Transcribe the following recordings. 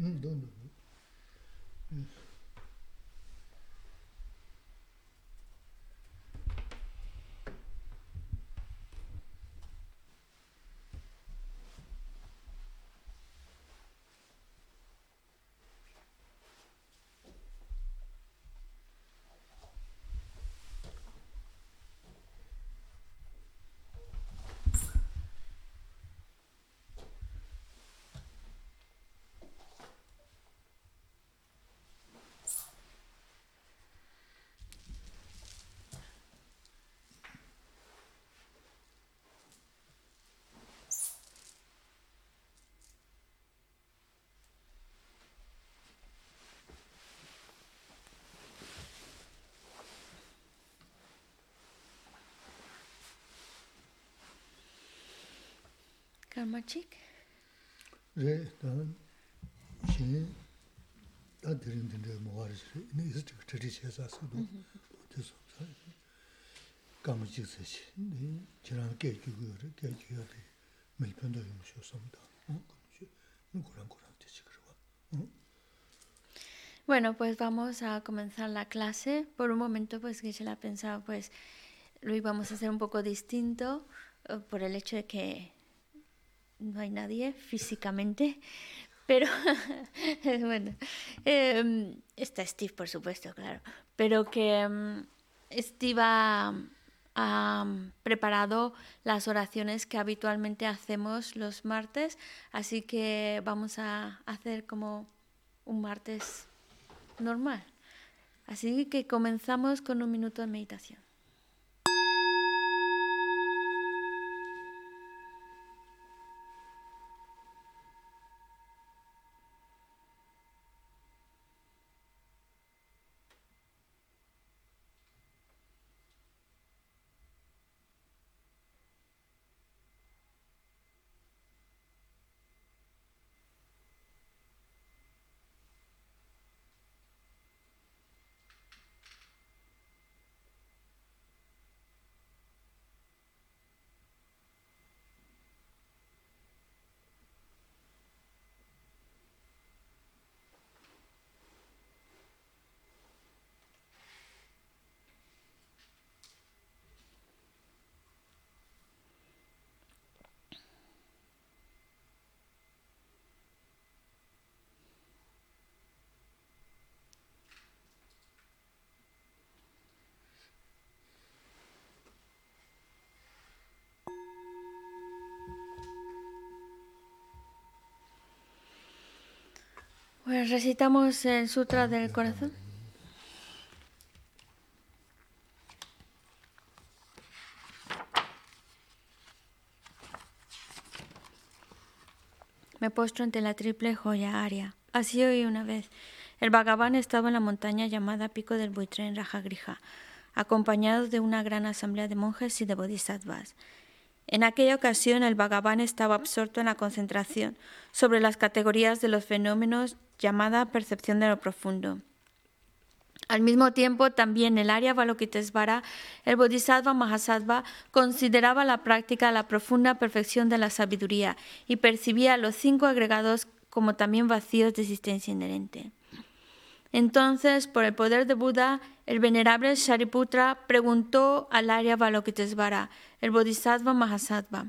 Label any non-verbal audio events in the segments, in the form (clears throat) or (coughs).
うんどんどん。Karma chik? Re, da, xin, da dirin din de muwari shi, ina isi chik chiri che sa su du, di su, sa, karma chik sa shi, di, jirang kei kyu gu yore, kei kyu yore, mil pendo yung shio som da, ina kurang kurang di chik rwa. Bueno, pues vamos a comenzar la clase. Por un momento, pues que se la pensaba, pues lo íbamos a hacer un poco distinto uh, por el hecho de que no hay nadie físicamente, pero (laughs) bueno, eh, está Steve, por supuesto, claro, pero que um, Steve ha, preparado las oraciones que habitualmente hacemos los martes, así que vamos a hacer como un martes normal. Así que comenzamos con un minuto de meditación. Pues recitamos el Sutra del Corazón. Me postro ante la triple joya aria. Así hoy una vez. El Bhagavan estaba en la montaña llamada Pico del Buitre en Rajagrija, acompañado de una gran asamblea de monjes y de bodhisattvas. En aquella ocasión el Bhagavan estaba absorto en la concentración sobre las categorías de los fenómenos llamada percepción de lo profundo. Al mismo tiempo, también el área Balokitesvara, el Bodhisattva Mahasattva consideraba la práctica la profunda perfección de la sabiduría y percibía los cinco agregados como también vacíos de existencia inherente. Entonces, por el poder de Buda, el venerable Shariputra preguntó al Arya Balokitesvara, el Bodhisattva Mahasattva,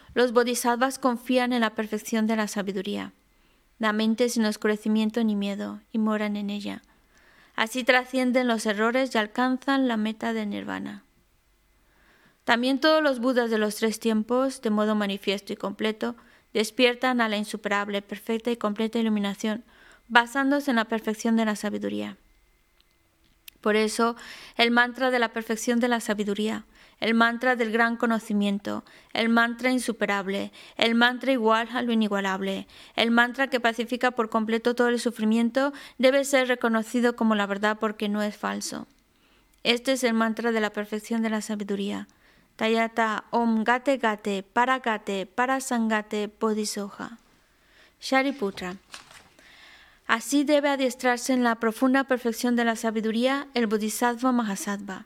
los bodhisattvas confían en la perfección de la sabiduría. La mente sin oscurecimiento ni miedo, y moran en ella. Así trascienden los errores y alcanzan la meta de nirvana. También todos los budas de los tres tiempos, de modo manifiesto y completo, despiertan a la insuperable, perfecta y completa iluminación, basándose en la perfección de la sabiduría. Por eso, el mantra de la perfección de la sabiduría, el mantra del gran conocimiento, el mantra insuperable, el mantra igual a lo inigualable, el mantra que pacifica por completo todo el sufrimiento, debe ser reconocido como la verdad porque no es falso. Este es el mantra de la perfección de la sabiduría. Tayata Om Gate Gate Para Gate Para Sangate Bodhisoja. Shariputra. Así debe adiestrarse en la profunda perfección de la sabiduría el Bodhisattva Mahasattva.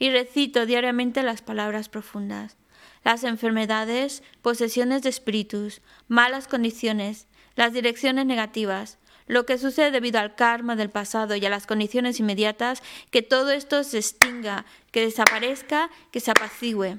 y recito diariamente las palabras profundas. Las enfermedades, posesiones de espíritus, malas condiciones, las direcciones negativas, lo que sucede debido al karma del pasado y a las condiciones inmediatas, que todo esto se extinga, que desaparezca, que se apacigüe.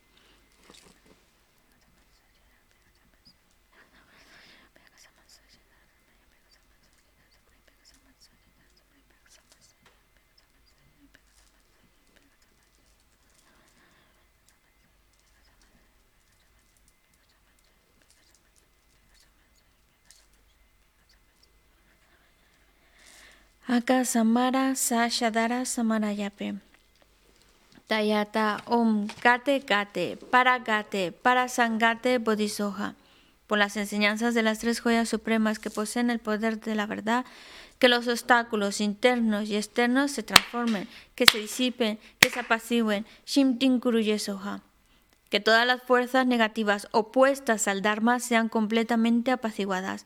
Aka Samara Sashadara Samarayape. Tayata Om Gate Gate Para Gate Para Sangate Bodhisoja. Por las enseñanzas de las tres joyas supremas que poseen el poder de la verdad, que los obstáculos internos y externos se transformen, que se disipen, que se apacigüen. Shimtin Kuruye Soha que todas las fuerzas negativas opuestas al Dharma sean completamente apaciguadas,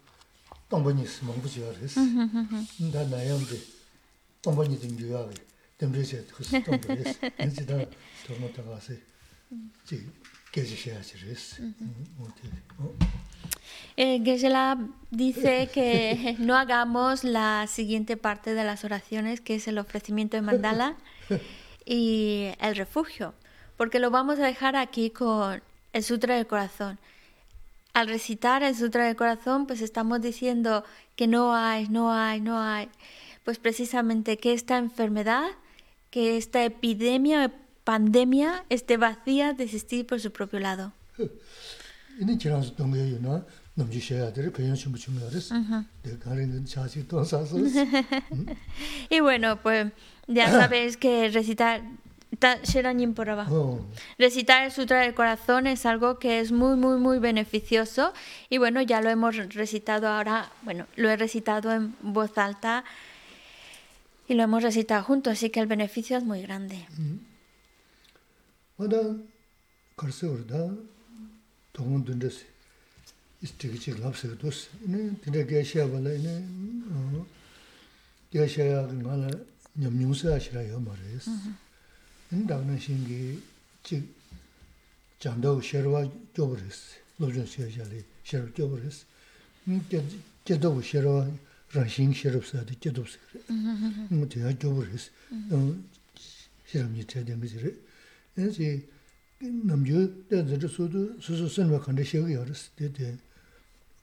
Nāyāṃ tī Geshe-la dice que (laughs) no hagamos la siguiente parte de las oraciones, que es el ofrecimiento de mandala y el refugio, porque lo vamos a dejar aquí con el Sutra del Corazón. Al recitar el Sutra del Corazón, pues estamos diciendo que no hay, no hay, no hay. Pues precisamente que esta enfermedad, que esta epidemia, pandemia, esté vacía de existir por su propio lado. (laughs) y bueno, pues ya (coughs) sabéis que recitar por abajo. Oh. Recitar el Sutra del Corazón es algo que es muy, muy, muy beneficioso. Y bueno, ya lo hemos recitado ahora, bueno, lo he recitado en voz alta y lo hemos recitado juntos, así que el beneficio es muy grande. ndāgna shīngi chīk chāndaw sherwa gyobaris, lōzhōn shēyāli sherwa gyobaris. Gyadaw sherwa rāshīng sherwa sādi gyadaw sikari. Mō tiyā gyobaris, shiram yi chādi ngi ziri. Yānsi namchū dāda ziri sūdu sūsū sānwa khanda shēgī yaris, dēdē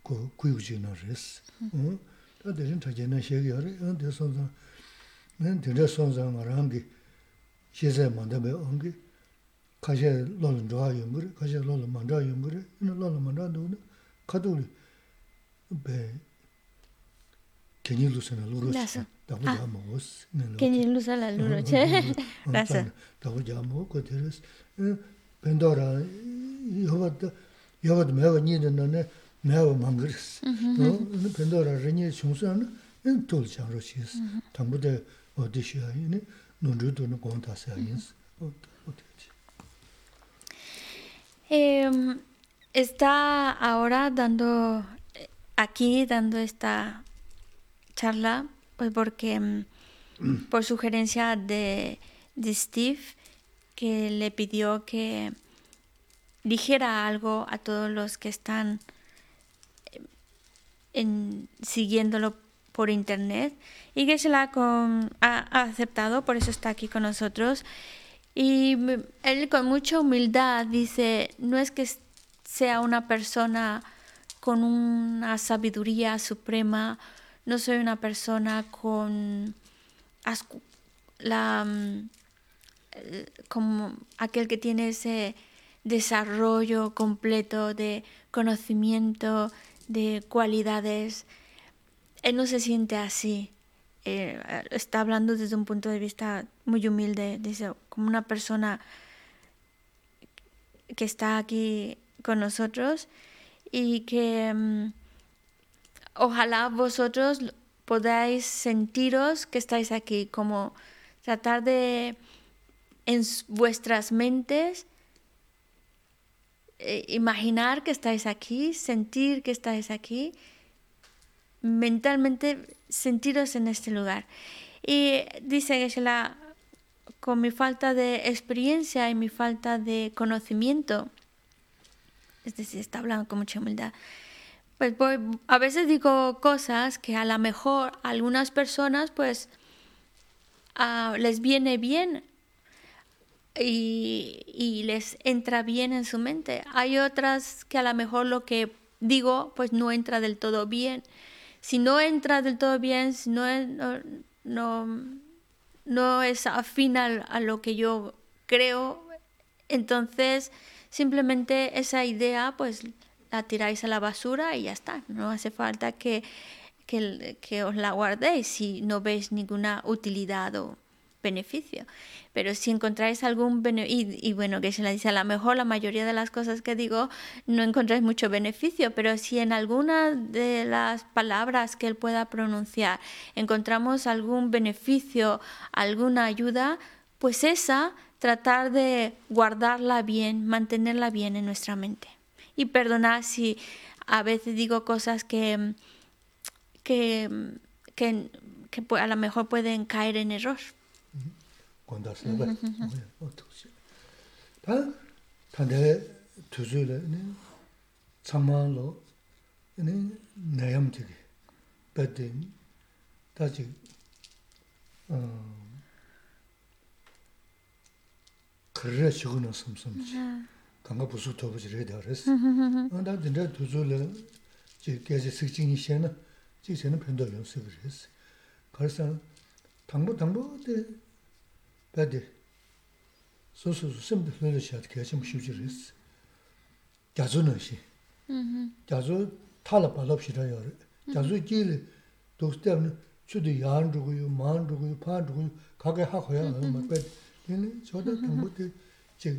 kuyu chī nā ris. Tā dērin chādi nā shēgī yari, dē sōnzāng, dēndā sōnzāng ngā rāngi xie 만다베 온게 가셔 논 좋아 용거를 가셔 논 만다 용거를 이는 논 만다도 카도리 베 괜히 루스나 루로스 다고 자모스 괜히 루스나 루 xeze mandabe ongi kaxe lolo nzhoa yungore, kaxe lolo mandra yungore, ina lolo mandra ndogo kadoli be kenyi lusa na loro che, dago jama os. Kenyi lusa la loro che, rasa. Dago jama o ko teres, pendora yobad, yobad mewa nida nane mewa mangaris. Pendora rinye chungsa na, ina tol chanro chis, tambude odishiya, ina Eh, está ahora dando aquí dando esta charla pues porque mm, (clears throat) por sugerencia de, de, Steve que le pidió que dijera algo a todos los que están en, siguiéndolo por internet y que se la ha, aceptado, por eso está aquí con nosotros. Y él con mucha humildad dice, no es que sea una persona con una sabiduría suprema, no soy una persona con la mm, como aquel que tiene ese desarrollo completo de conocimiento, de cualidades él no se siente así. Eh, está hablando desde un punto de vista muy humilde, dice, como una persona que está aquí con nosotros y que mm, ojalá vosotros podáis sentiros que estáis aquí, como tratar de en vuestras mentes eh, imaginar que estáis aquí, sentir que estáis aquí mentalmente sentiros en este lugar. Y dice Geshe-la, con mi falta de experiencia y mi falta de conocimiento, es decir, está hablando con mucha humildad, pues a veces digo cosas que a lo mejor a algunas personas pues les viene bien y, y, les entra bien en su mente. Hay otras que a lo mejor lo que digo pues no entra del todo bien si no entra del todo bien, si no, no, no, es afín a, lo que yo creo, entonces simplemente esa idea pues la tiráis a la basura y ya está. No hace falta que, que, que os la guardéis si no veis ninguna utilidad o beneficio. Pero si encontráis algún beneficio, y, bueno, que se le dice, a lo mejor la mayoría de las cosas que digo no encontráis mucho beneficio, pero si en alguna de las palabras que él pueda pronunciar encontramos algún beneficio, alguna ayuda, pues esa tratar de guardarla bien, mantenerla bien en nuestra mente. Y perdonar si a veces digo cosas que, que, que que a lo mejor pueden caer en error. Cuando se va, 다 단대 투주를 참만로 네 내염지기 배드 다지 어 그래 죽는 섬섬지 강가 부수 도부지를 해야 됐어 나 진짜 투주를 제 계제 특징이 시에는 지세는 편도 연습을 했어 그래서 당부 당부 때 bādi sō sō sō sēm dā lō shiāt kia chīm shū chī rīs gyāzō nō shī gyāzō tāla pā lōp shī rā yō rī gyāzō jī lī dōs tēm nō chū dī yān rū gu yō, mān rū gu yō, pān rū gu yō kā kā hā khuyā ngā mā bādi yīni chō dā tōng bō tē chī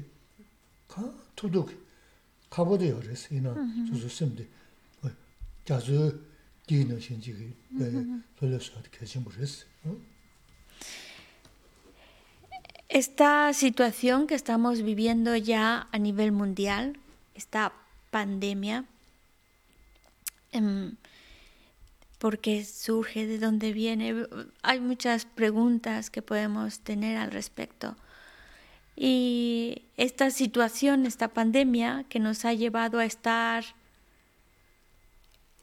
kā tū dō kī kā bō dā yō rīs yīnā sō sō sēm dī gyāzō jī nō shī jī kī lō shiāt kia chīm rīs Esta situación que estamos viviendo ya a nivel mundial, esta pandemia, em, ¿por qué surge? ¿De dónde viene? Hay muchas preguntas que podemos tener al respecto. Y esta situación, esta pandemia que nos ha llevado a estar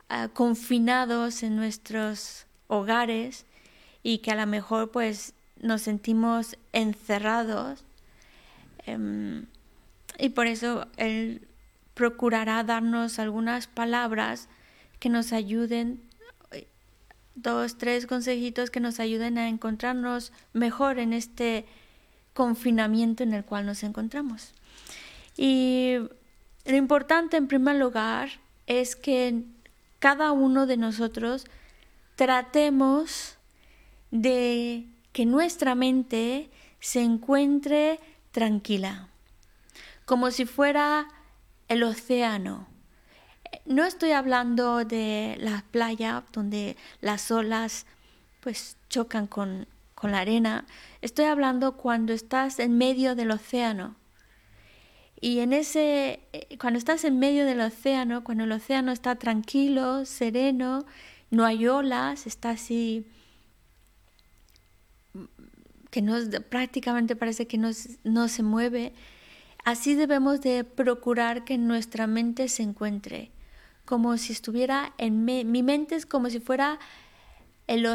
ah, confinados en nuestros hogares y que a lo mejor pues nos sentimos encerrados em, y por eso Él procurará darnos algunas palabras que nos ayuden, dos, tres consejitos que nos ayuden a encontrarnos mejor en este confinamiento en el cual nos encontramos. Y lo importante en primer lugar es que cada uno de nosotros tratemos de que nuestra mente se encuentre tranquila, como si fuera el océano. No estoy hablando de la playa donde las olas pues chocan con, con la arena, estoy hablando cuando estás en medio del océano. Y en ese, eh, cuando estás en medio del océano, cuando el océano está tranquilo, sereno, no hay olas, está así que no, prácticamente parece que no, no se mueve, así debemos de procurar que nuestra mente se encuentre, como si estuviera en mi mente es como si fuera el,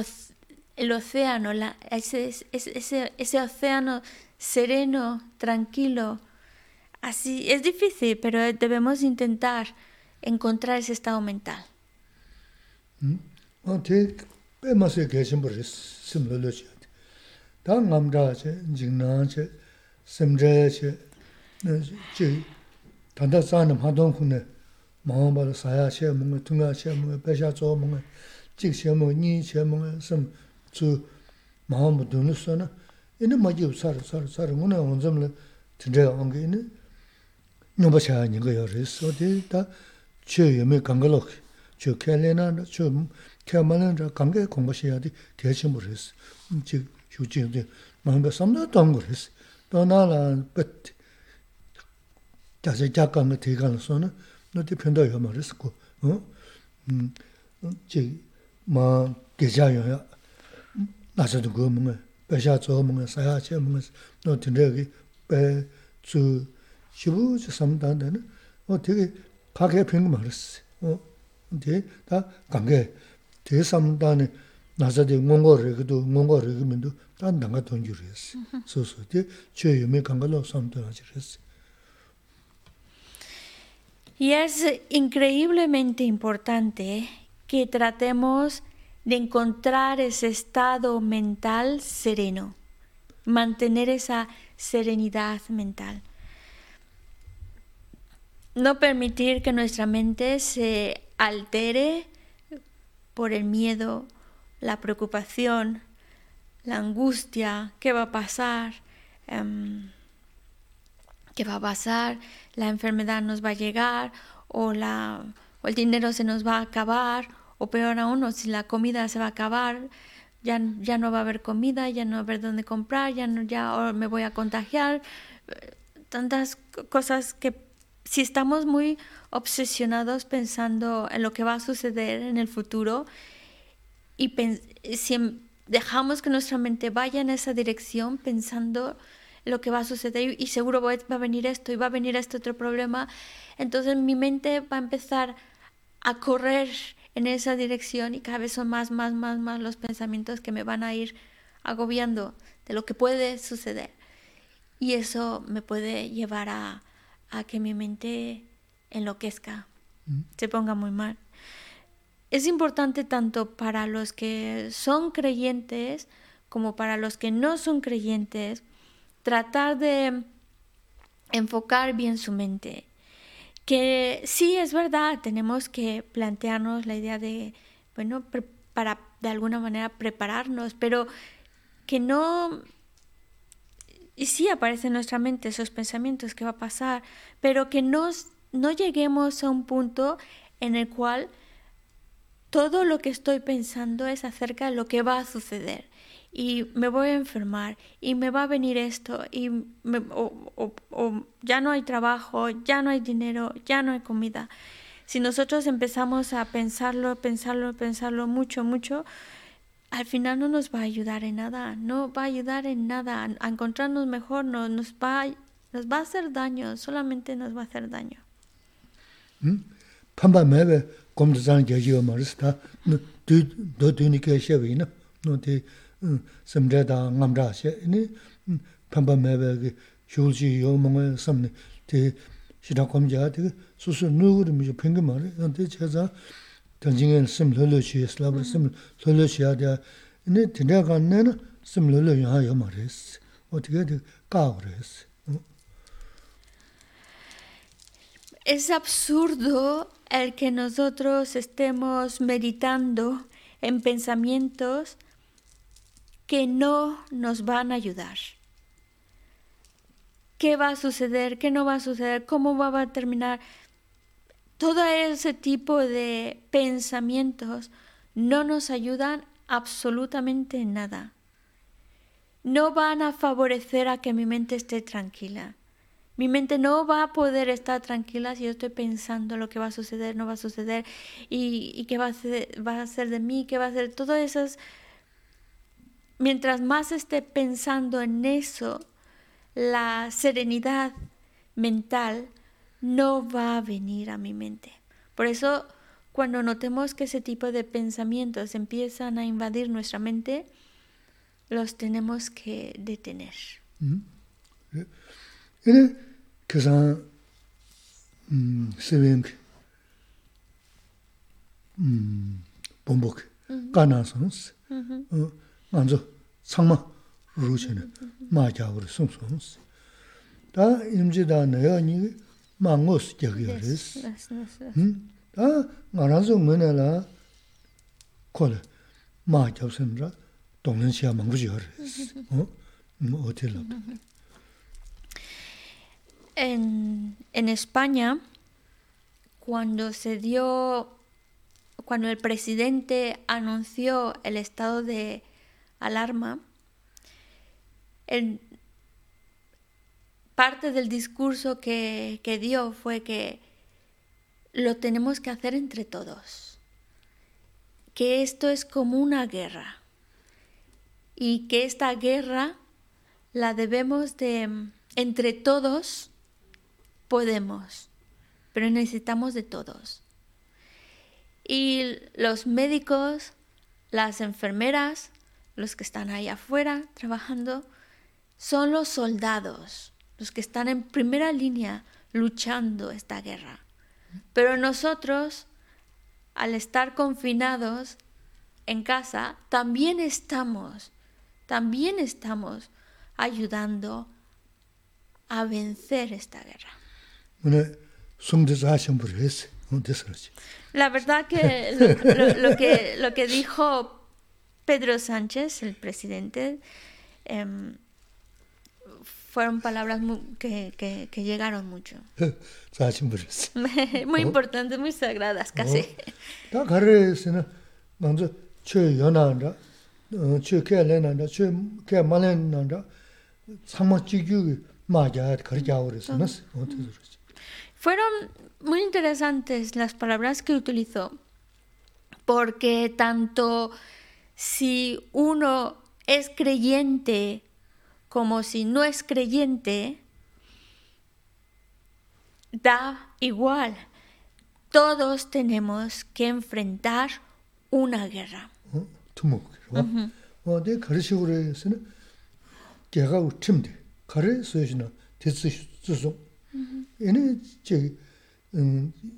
el océano, ese, ese, ese océano sereno, tranquilo. Así es difícil, pero debemos intentar encontrar ese estado mental. ¿Mm? 다 ngamdraa che, jingnaa che, semdraa che, che, tanda tsaanam hadon khunne, mahaambara saya che munga, tunga che munga, pesha tso munga, jik che munga, nyi che munga, sem tsu mahaambara dunu so na, ini majibu sara, sara, sara, nguna onzamla tindraa anga ini, nyumba chaya nyinga ya res, so di da che yume gangalo ki, che kya lena, che kya malena, gangay kongba shaya di, kya chimbo res, jik, 주지데 망배 삼나 담고 그랬어. 너나라 뱃 자세 작가가 되가서는 너한테 편도 요 말했고. 어? 음. 제마 계좌요. 나서도 그 뭔가 배샤 저 뭔가 사야 제 뭔가 너 된다기 배주 시부 저 삼단에는 어 되게 가게 변거 말했어. 어. 근데 다 관계 대삼단에 나서도 몽고를 그도 몽고를 그면도 Y es increíblemente importante que tratemos de encontrar ese estado mental sereno, mantener esa serenidad mental. No permitir que nuestra mente se altere por el miedo, la preocupación, la angustia, qué va a pasar, em, qué va a pasar, la enfermedad nos va a llegar o, la, o el dinero se nos va a acabar o peor aún, si la comida se va a acabar, ya, ya no va a haber comida, ya no va a haber dónde comprar, ya, no, ya me voy a contagiar, tantas cosas que si estamos muy obsesionados pensando en lo que va a suceder en el futuro, y si dejamos que nuestra mente vaya en esa dirección pensando lo que va a suceder y seguro va a venir esto y va a venir este otro problema, entonces mi mente va a empezar a correr en esa dirección y cada vez son más, más, más, más los pensamientos que me van a ir agobiando de lo que puede suceder. Y eso me puede llevar a, a que mi mente enloquezca, mm. se ponga muy mal. Es importante tanto para los que son creyentes como para los que no son creyentes tratar de enfocar bien su mente. Que sí es verdad, tenemos que plantearnos la idea de, bueno, para de alguna manera prepararnos, pero que no y sí aparecen en nuestra mente esos pensamientos que va a pasar, pero que no, no lleguemos a un punto en el cual todo lo que estoy pensando es acerca de lo que va a suceder y me voy a enfermar y me va a venir esto y o, ya no hay trabajo, ya no hay dinero, ya no hay comida. Si nosotros empezamos a pensarlo, pensarlo, pensarlo mucho, mucho, al final no nos va a ayudar en nada, no va a ayudar en nada, a encontrarnos mejor no, nos, va, a hacer daño, solamente nos va a hacer daño. Pamba gomdo zang gyajiyo maris ta do duni kaya shewe ina no te samdra da ngamdra she ini pamba mewe ki shulji yo munga samni te shida komjaa te susu nukuri mijo pingi mara yante che zang tanjingen sim lolo shi slabar sim lolo shi ya dea ini tinda ka nena sim lolo yo maris o tiga te kaa Es absurdo el que nosotros estemos meditando en pensamientos que no nos van a ayudar. ¿Qué va a suceder? ¿Qué no va a suceder? ¿Cómo va a terminar? todo ese tipo de pensamientos no nos ayudan absolutamente en nada. No van a favorecer a que mi mente esté tranquila. Mi mente no va a poder estar tranquila si yo estoy pensando lo que va a suceder, no va a suceder, y, qué va a, ser, va a ser de mí, qué va a ser. Todo eso Mientras más esté pensando en eso, la serenidad mental no va a venir a mi mente. Por eso, cuando notemos que ese tipo de pensamientos empiezan a invadir nuestra mente, los tenemos que detener. 망고스 저기요레스 음? 아, 말아서 뭐냐라. 콜. 마 접선라. 동년시야 망고지요레스. 어? 뭐 어디로? En, España, cuando se dio, cuando el presidente anunció el estado de alarma, parte del discurso que, dio fue que lo tenemos que hacer entre todos, que esto es como una guerra y que esta guerra la debemos de, entre todos podemos, pero necesitamos de todos. Y los médicos, las enfermeras, los que están ahí afuera trabajando, son los soldados los que están en primera línea luchando esta guerra. Pero nosotros, al estar confinados en casa, también estamos, también estamos ayudando a vencer esta guerra. La verdad que lo, que lo que dijo Pedro Sánchez, el presidente, em, fueron palabras que, que, que, llegaron mucho. (laughs) (laughs) muy importantes, muy sagradas, casi. Fueron muy interesantes las palabras que utilizó, porque tanto si uno es creyente como si no es creyente, da igual. Todos tenemos que enfrentar una guerra. 얘네 제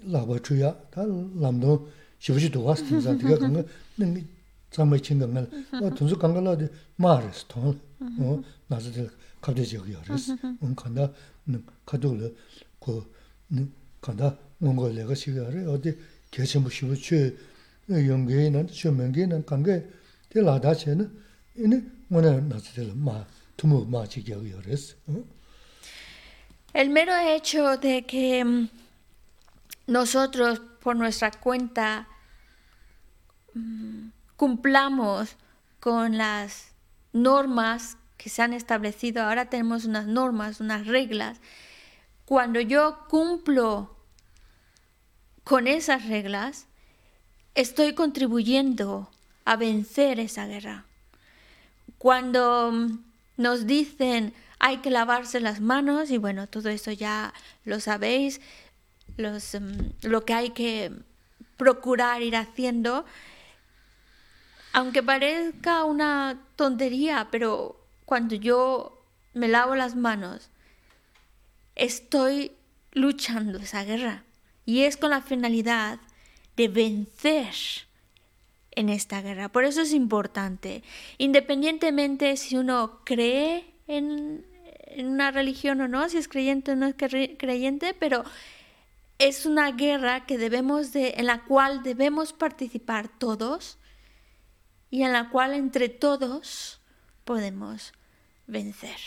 라바 주야 다 남도 시부지 도와서 진짜 되게 그런 능이 잠을 친다는 어 돈수 강가라데 말스 돈 어, 나서들 갑자기 여기 알았어. 응 간다. 가도를 그 간다. 뭔가 내가 시가래 어디 계신 뭐 시부 취 연계는 쇼명계는 관계 될라다 쟤는 이는 뭐나 나서들 마 두모 마치 여기 알았어. 응 El mero hecho de que mm, nosotros, por nuestra cuenta, mm, cumplamos con las normas que se han establecido. Ahora tenemos unas normas, unas reglas. Cuando yo cumplo con esas reglas, estoy contribuyendo a vencer esa guerra. Cuando nos dicen hay que lavarse las manos, y bueno, todo eso ya lo sabéis, los, mm, lo que hay que procurar ir haciendo, aunque parezca una tontería, pero cuando yo me lavo las manos, estoy luchando esa guerra. Y es con la finalidad de vencer en esta guerra. Por eso es importante, independientemente si uno cree en, una religión o no, si es creyente o no es creyente, pero es una guerra que debemos de, en la cual debemos participar todos y en la cual entre todos podemos vencer.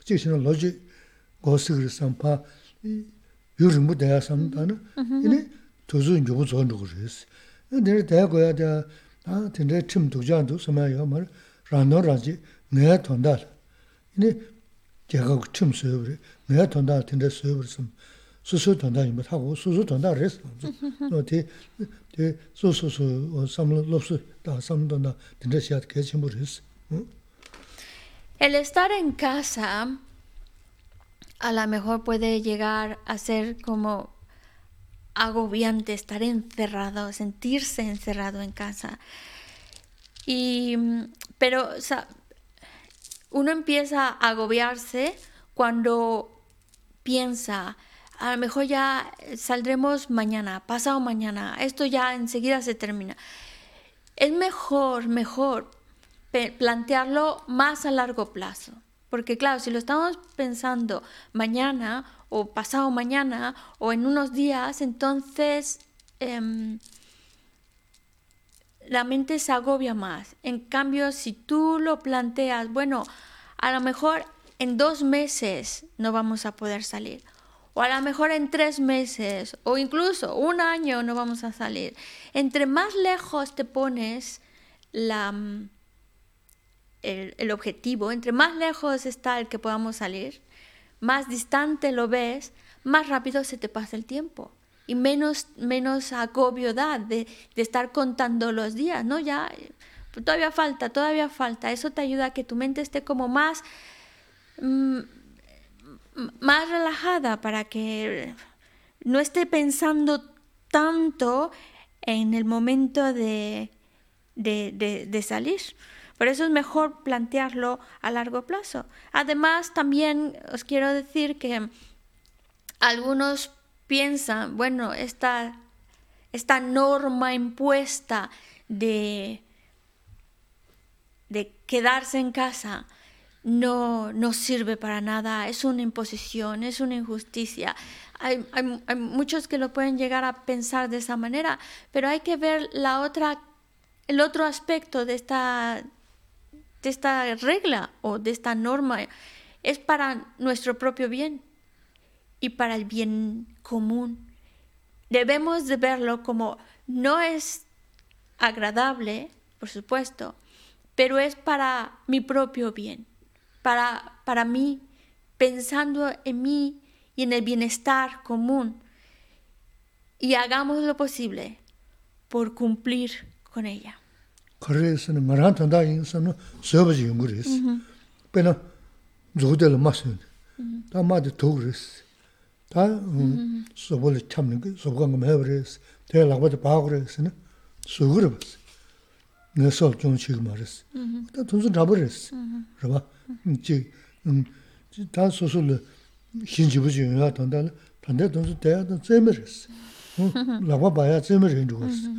Ene da te jembe ene kaje nal ten busu to. Ta khadu to sanyi to ya ra nani to ya ra yo. O tinde sam to ji ma res. Karres na ta da chi ni da sum chi shin logi go sig sam pa yur mu da sam ta na. Ene to zu ju bu zo ndo res. Ene da go ya da 아 근데 침 두장도 소마요 말 라노라지 내가 돈다 이제 제가 침 쓰여버리 내가 돈다 근데 쓰여버렸음 수수 돈다 뭐 하고 수수 돈다 그랬어 어디 대 수수수 삼로 롭스 다 삼돈다 근데 시합 개침 버렸어 El estar en casa a lo mejor puede llegar a ser como agobiante estar encerrado, sentirse encerrado en casa. Y, pero uno empieza a agobiarse cuando piensa, a lo mejor ya saldremos mañana, pasado mañana, esto ya enseguida se termina. Es mejor, mejor plantearlo más a largo plazo. Porque claro, si lo estamos pensando mañana o pasado mañana o en unos días, entonces em, la mente se agobia más. En cambio, si tú lo planteas, bueno, a lo mejor en dos meses no vamos a poder salir. O a lo mejor en tres meses, o incluso un año no vamos a salir. Entre más lejos te pones la, el, el objetivo, entre más lejos está el que podamos salir, más distante lo ves, más rápido se te pasa el tiempo y menos, menos agobio de, de estar contando los días, ¿no? Ya todavía falta, todavía falta. Eso te ayuda a que tu mente esté como más, mm, más relajada para que no esté pensando tanto en el momento de, de, de salir. Por eso es mejor plantearlo a largo plazo. Además, también os quiero decir que algunos piensan, bueno, esta, esta norma impuesta de, de quedarse en casa no, no sirve para nada, es una imposición, es una injusticia. Hay, hay, muchos que lo pueden llegar a pensar de esa manera, pero hay que ver la otra, el otro aspecto de esta, de esta regla o de esta norma es para nuestro propio bien y para el bien común. Debemos de verlo como no es agradable, por supuesto, pero es para mi propio bien, para, para mí, pensando en mí y en el bienestar común. Y hagamos lo posible por cumplir con ella. 그래서는 말한 던다 인선은 서버지 연구를 했어. 배는 조대로 맞어요. 다 맞아 더 그랬어. 다 소벌 참는 거 소강 좀 해버렸어. 대라고도 봐 그랬으나 수그러 봤어. 내서 좀 지금 말했어. 다 돈좀 잡으랬어. 그봐. 이제 다 소설 신지부지 연구하던다 반대 돈수 대야도 재미랬어. 라고 봐야 재미를 주고 있어.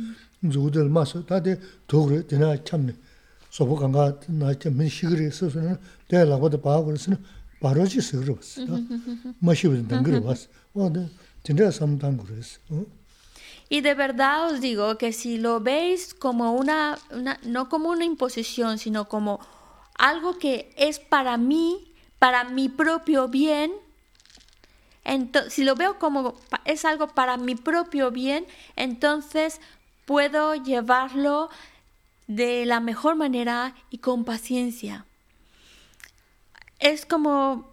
(laughs) Y de verdad os digo que si lo veis como una, no como una imposición, sino como algo que es para mí, para mi propio bien, entonces, si lo veo como es algo para mi propio bien, entonces puedo llevarlo de la mejor manera y con paciencia es como,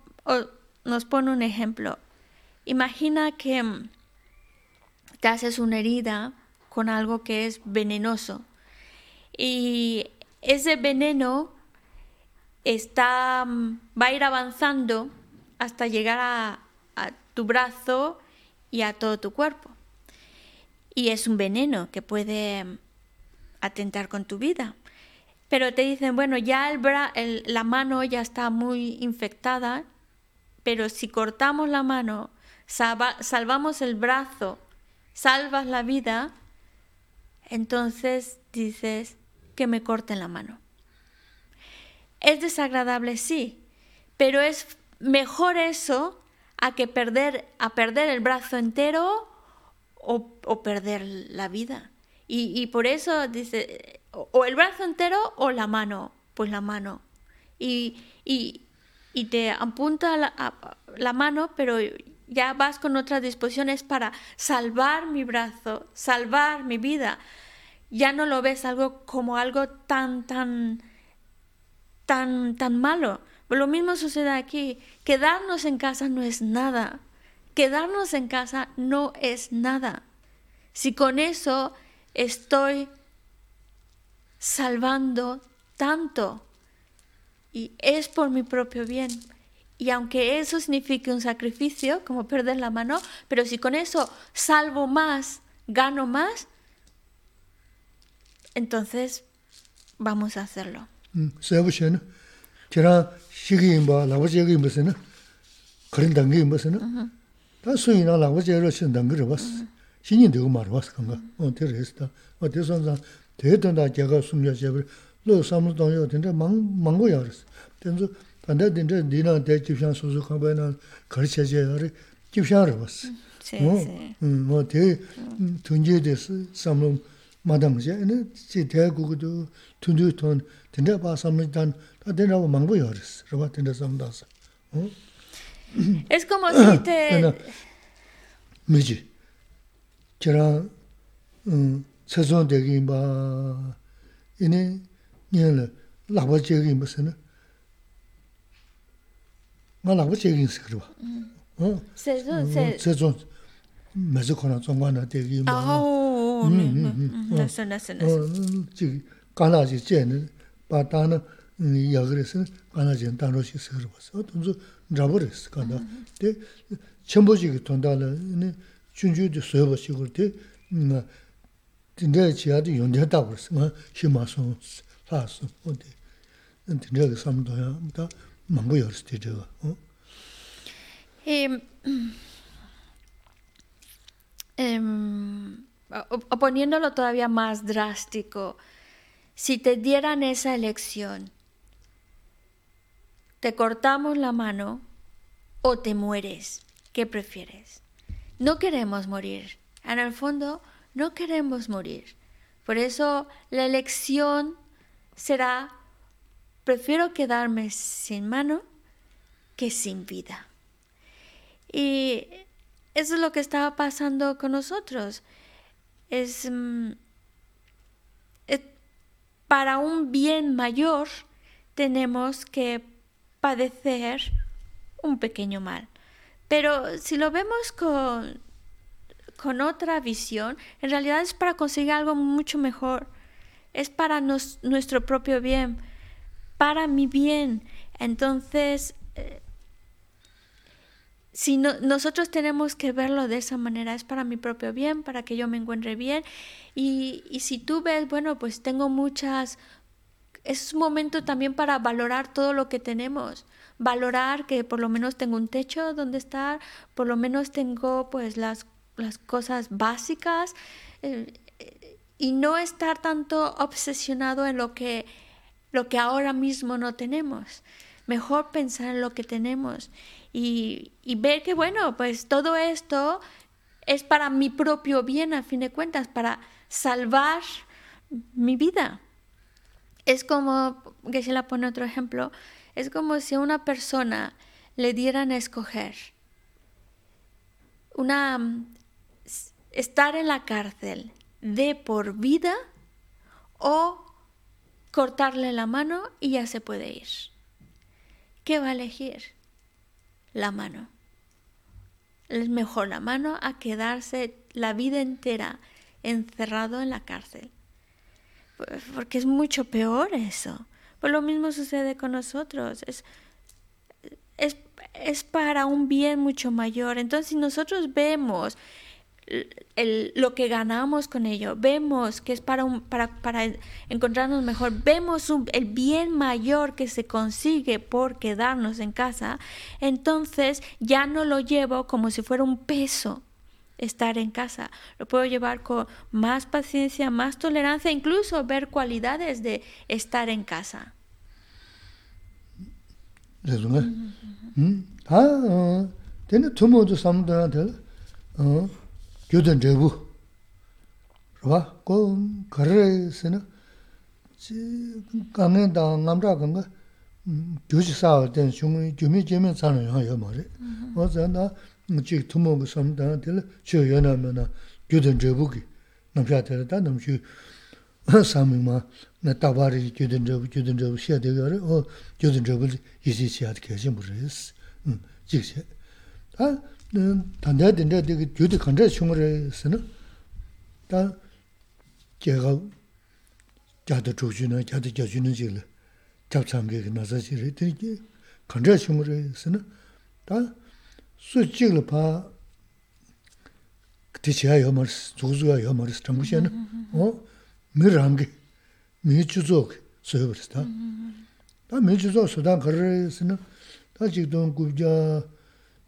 nos pone un ejemplo, imagina que mm, te haces una herida con algo que es venenoso y ese veneno está, mm, va a ir avanzando hasta llegar a, a tu brazo y a todo tu cuerpo. Y es un veneno que puede mm, atentar con tu vida pero te dicen, bueno, ya el la mano ya está muy infectada, pero si cortamos la mano, salvamos el brazo, salvas la vida, entonces dices que me corten la mano. Es desagradable, sí, pero es mejor eso a que perder, a perder el brazo entero o, perder la vida. Y, por eso dice, o el brazo entero o la mano, pues la mano. Y, y, y te apunta la, la, mano, pero ya vas con otras disposiciones para salvar mi brazo, salvar mi vida. Ya no lo ves algo como algo tan, tan, tan, tan malo. Lo mismo sucede aquí. Quedarnos en casa no es nada. Quedarnos en casa no es nada. Si con eso estoy salvando tanto y es por mi propio bien. Y aunque eso signifique un sacrificio, como perder la mano, pero si con eso salvo más, gano más, entonces vamos a hacerlo. 대던다 제가 숨겨 제버 로 삼을 동요 된다 망 망고 야르스 된저 반대 된저 니나 대집상 소소 가봐나 거르셔져야 돼 집상을 봤어 뭐대 tunje des samlo madam je ne che de gu gu tunju ton tende ba samlo dan ta de na mangbo yoris ro ba tende samdas Es como si te... (coughs) Miji, chara um, sezon degi inba, ini nyele lakba chegi inba sena, nga lakba chegi inba sikirwa. Mm. Sezon, mm, sezon, mezi kona zongwa na degi inba. Aho, nasa, nasa, nasa. Chigi, kana chi cheni, pa tana mm, yagiri sena, kana cheni tanro shi sikirwa. Tunzu, chi tano chi sikiriwa. O tunzu nrabu resi kanda. De, chenpo chigi tondala, chunju di soyoba chigur, de, poniéndolo todavía más drástico, si te dieran esa elección, te cortamos la mano o te mueres, ¿qué prefieres? No queremos morir. En el fondo, no queremos morir. Por eso la elección será, prefiero quedarme sin mano que sin vida. Y eso es lo que estaba pasando con nosotros. Es, mm, para un bien mayor tenemos que padecer un pequeño mal. Pero si lo vemos con, con otra visión, en realidad es para conseguir algo mucho mejor. Es para nuestro propio bien, para mi bien. Entonces, eh, si nosotros tenemos que verlo de esa manera, es para mi propio bien, para que yo me encuentre bien. Y, y si tú ves, bueno, pues tengo muchas... Es un momento también para valorar todo lo que tenemos valorar que por lo menos tengo un techo donde estar, por lo menos tengo pues las, las cosas básicas eh, y no estar tanto obsesionado en lo que, lo que ahora mismo no tenemos. Mejor pensar en lo que tenemos y, y ver que bueno, pues todo esto es para mi propio bien a fin de cuentas, para salvar mi vida. Es como, que se la pone otro ejemplo, es como si a una persona le dieran a escoger una estar en la cárcel de por vida o cortarle la mano y ya se puede ir. ¿Qué va a elegir? La mano. Es mejor la mano a quedarse la vida entera encerrado en la cárcel. Porque es mucho peor eso. Pues lo mismo sucede con nosotros. Es, es, para un bien mucho mayor. Entonces, si nosotros vemos el, lo que ganamos con ello, vemos que es para, un, para, para encontrarnos mejor, vemos el bien mayor que se consigue por quedarnos en casa, entonces ya no lo llevo como si fuera un peso estar en casa. Lo puedo llevar con más paciencia, más tolerancia, incluso ver cualidades de estar en casa. chik tumo ku samdana tila chio yona mena gyudan drebu ki namsha tila ta namshu sami ma na tabari gyudan drebu, gyudan drebu xia dega re o gyudan drebu yisi xia di kashin bu res chik xia ta tanda dinda diga gyudi kanda chunga res na ta jaga jada chukchu na jada jachu na chila chab samge ki nasa xiri kanda chunga res na ta su chigla pa kati chiya yo maris, zuzuwa yo maris, chambu xe na, o, mi rangi, mi chuzo ki suyo baris ta. Ta mi chuzo sudan karari si na, ta chik don gubja,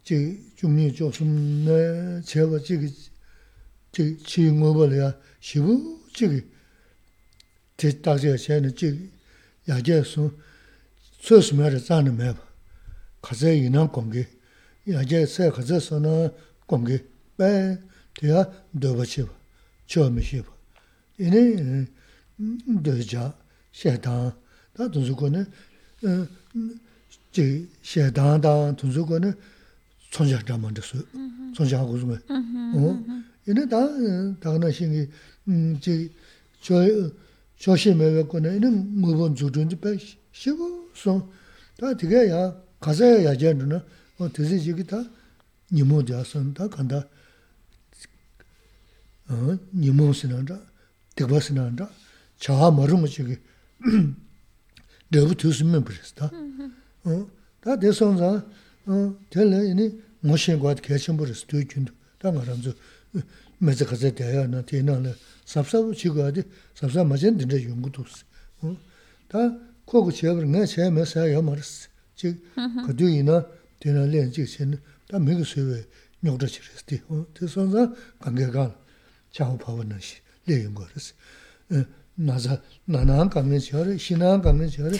chik chumni jo sum na, chewa chik, chik chi ngoba la ya, shivu chik, ti takziya xe na chik, ya je sun, su sumaya ra zani meba, kaze inang kongi, 야제 세 가져서는 공기 배 대야 더버치 처음이시 이니 더자. 셰다. 다 두주고는 제 셰다다 두주고는 손자다 만들수 손자하고 좀 어? 이네 다 다나 신이 음제 조심해 갖고 이는 무본 주든지 배 쉬고 다 되게야 가서 야제는 어 드세 지기다 니모 자선다 간다. 어 니모 신한다 대바 신한다. 자하 머름 지기 너부 두스면 그랬다. 어다 대선자 어 될래? 이니 모신 것 개신 버스 두균 당하람주 매제 가서 대야나 대나.는 삽삽 지고야지. 삽삽 맞은 된데 연구도 어.다 코고 제가 내가 제 메시아 요 말스 즉 (laughs) 그도 이나 tēnā lēn chīk chēn, tā mē kī sui wē nyok dā chī rēs tī, tē sōn zā kāng kē kāng chā hu pā wā nā shī, lē yung gā rēs. Nā zā, nā nā kāng kē chā rē, shī nā kāng kē chā rē,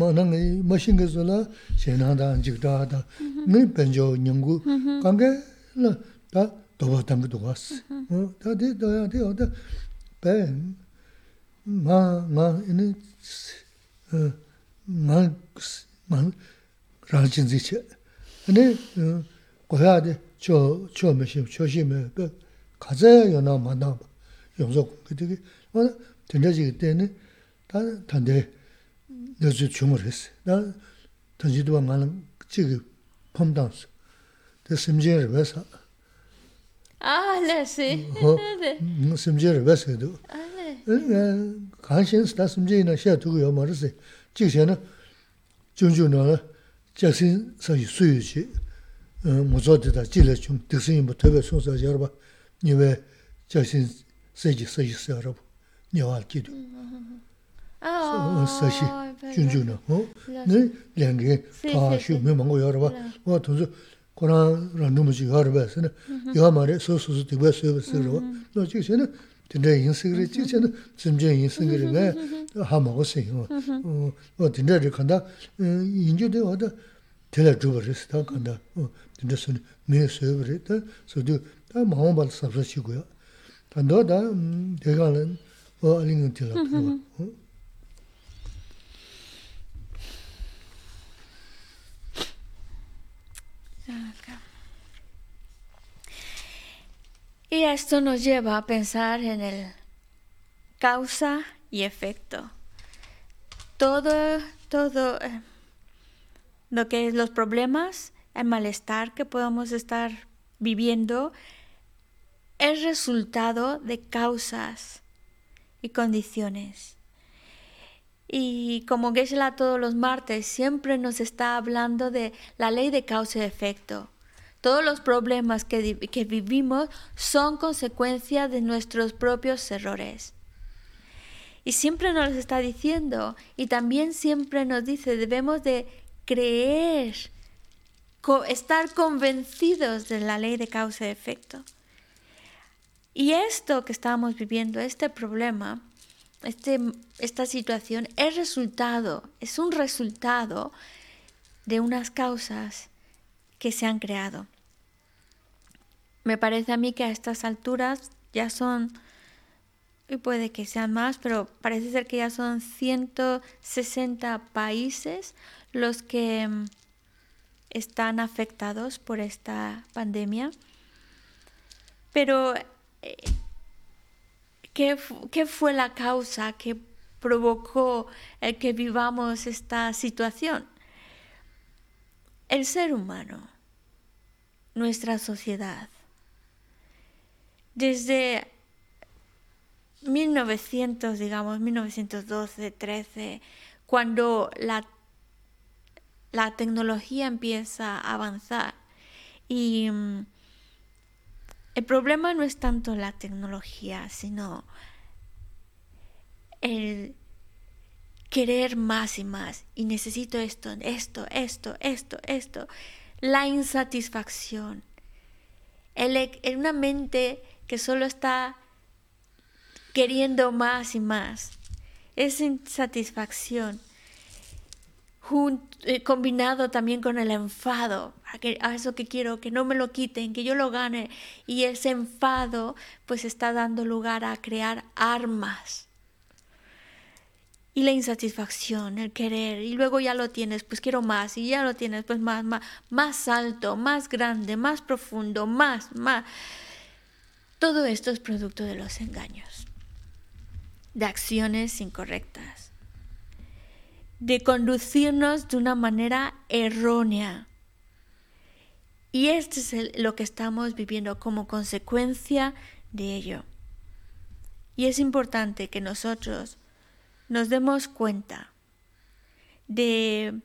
mā nā ngā yī, mā shīng kē sō lā, shē nā dā, jīk dā dā, ngā bēn chō nyam gu, kāng kē lā, tā dō bā tāng kē dō wā sī. Tā tē dō yā, tē yā, tā bē, ngā, ngā, ngā, ngā, ngā, ngā, 근데 고해야 돼저 처음에 조심해 그 가자 연나 만나 용서 그되게 어 tenra chiga teni 다 단데 너주 중을했어. 나 단지도 많은 지금 펌당스. 그 심지어를 왜서 Ah, le sí. 어 심지어를 왜서도 Ah, le. 응 관심스 다 심지어는 셔 두고 요 말았어. 지금은 중중는 자신 사이 수유지 어 모조되다 질러 좀 득승이 뭐特别 손서 여러 봐. 니왜 자신 세지 세지 여러 봐. 니와 기도. Ah, 사시 verdad. 준준은 어? 네 랭게 Sí, 다 sí, sí. 쉬면 뭔가 여러 봐. 뭐 돈서 코로나 누무지 여러 봐서는 여 말에 소소소 되고 서비스로 너 지금 dindā yīnsikirī, chī chēnā tsimchē yīnsikirī bē hā māgu sī yīngwa. Wā dindā rī kāndā, yīnchū dī wā dā tēlā dhūba rī sī tā kāndā, dindā sūni mē sūyab rī, tā sū dhū, tā māhu bāla sāpsā chī guyā. Tāndā dā dēgā lā, wā alīngi tēlā dhūba. Yeah, Y esto nos lleva a pensar en el causa y efecto. Todo, todo eh, lo que es los problemas, el malestar que podamos estar viviendo, es resultado de causas y condiciones. Y como Geshe-la todos los martes siempre nos está hablando de la ley de causa y efecto. Todos los problemas que, que vivimos son consecuencia de nuestros propios errores. Y siempre nos lo está diciendo, y también siempre nos dice, debemos de creer, estar convencidos de la ley de causa y efecto. Y esto que estamos viviendo, este problema, este, esta situación es resultado, es un resultado de unas causas que se han creado. Me parece a mí que a estas alturas ya son, y puede que sean más, pero parece ser que ya son 160 países los que mm, están afectados por esta pandemia. Pero eh, ¿Qué, qué fue la causa que provocó el que vivamos esta situación? El ser humano, nuestra sociedad. Desde 1900, digamos, 1912, 13, cuando la, la tecnología empieza a avanzar y mm, el problema no es tanto la tecnología, sino el querer más y más. Y necesito esto, esto, esto, esto, esto. La insatisfacción. El, en una mente que solo está queriendo más y más. Esa insatisfacción eh, combinado también con el enfado, a, que- a eso que quiero, que no me lo quiten, que yo lo gane. Y ese enfado pues está dando lugar a crear armas. Y la insatisfacción, el querer, y luego ya lo tienes, pues quiero más, y ya lo tienes, pues más, más, más alto, más grande, más profundo, más, más. Todo esto es producto de los engaños, de acciones incorrectas de conducirnos de una manera errónea. Y esto es lo que estamos viviendo como consecuencia de ello. Y es importante que nosotros nos demos cuenta de,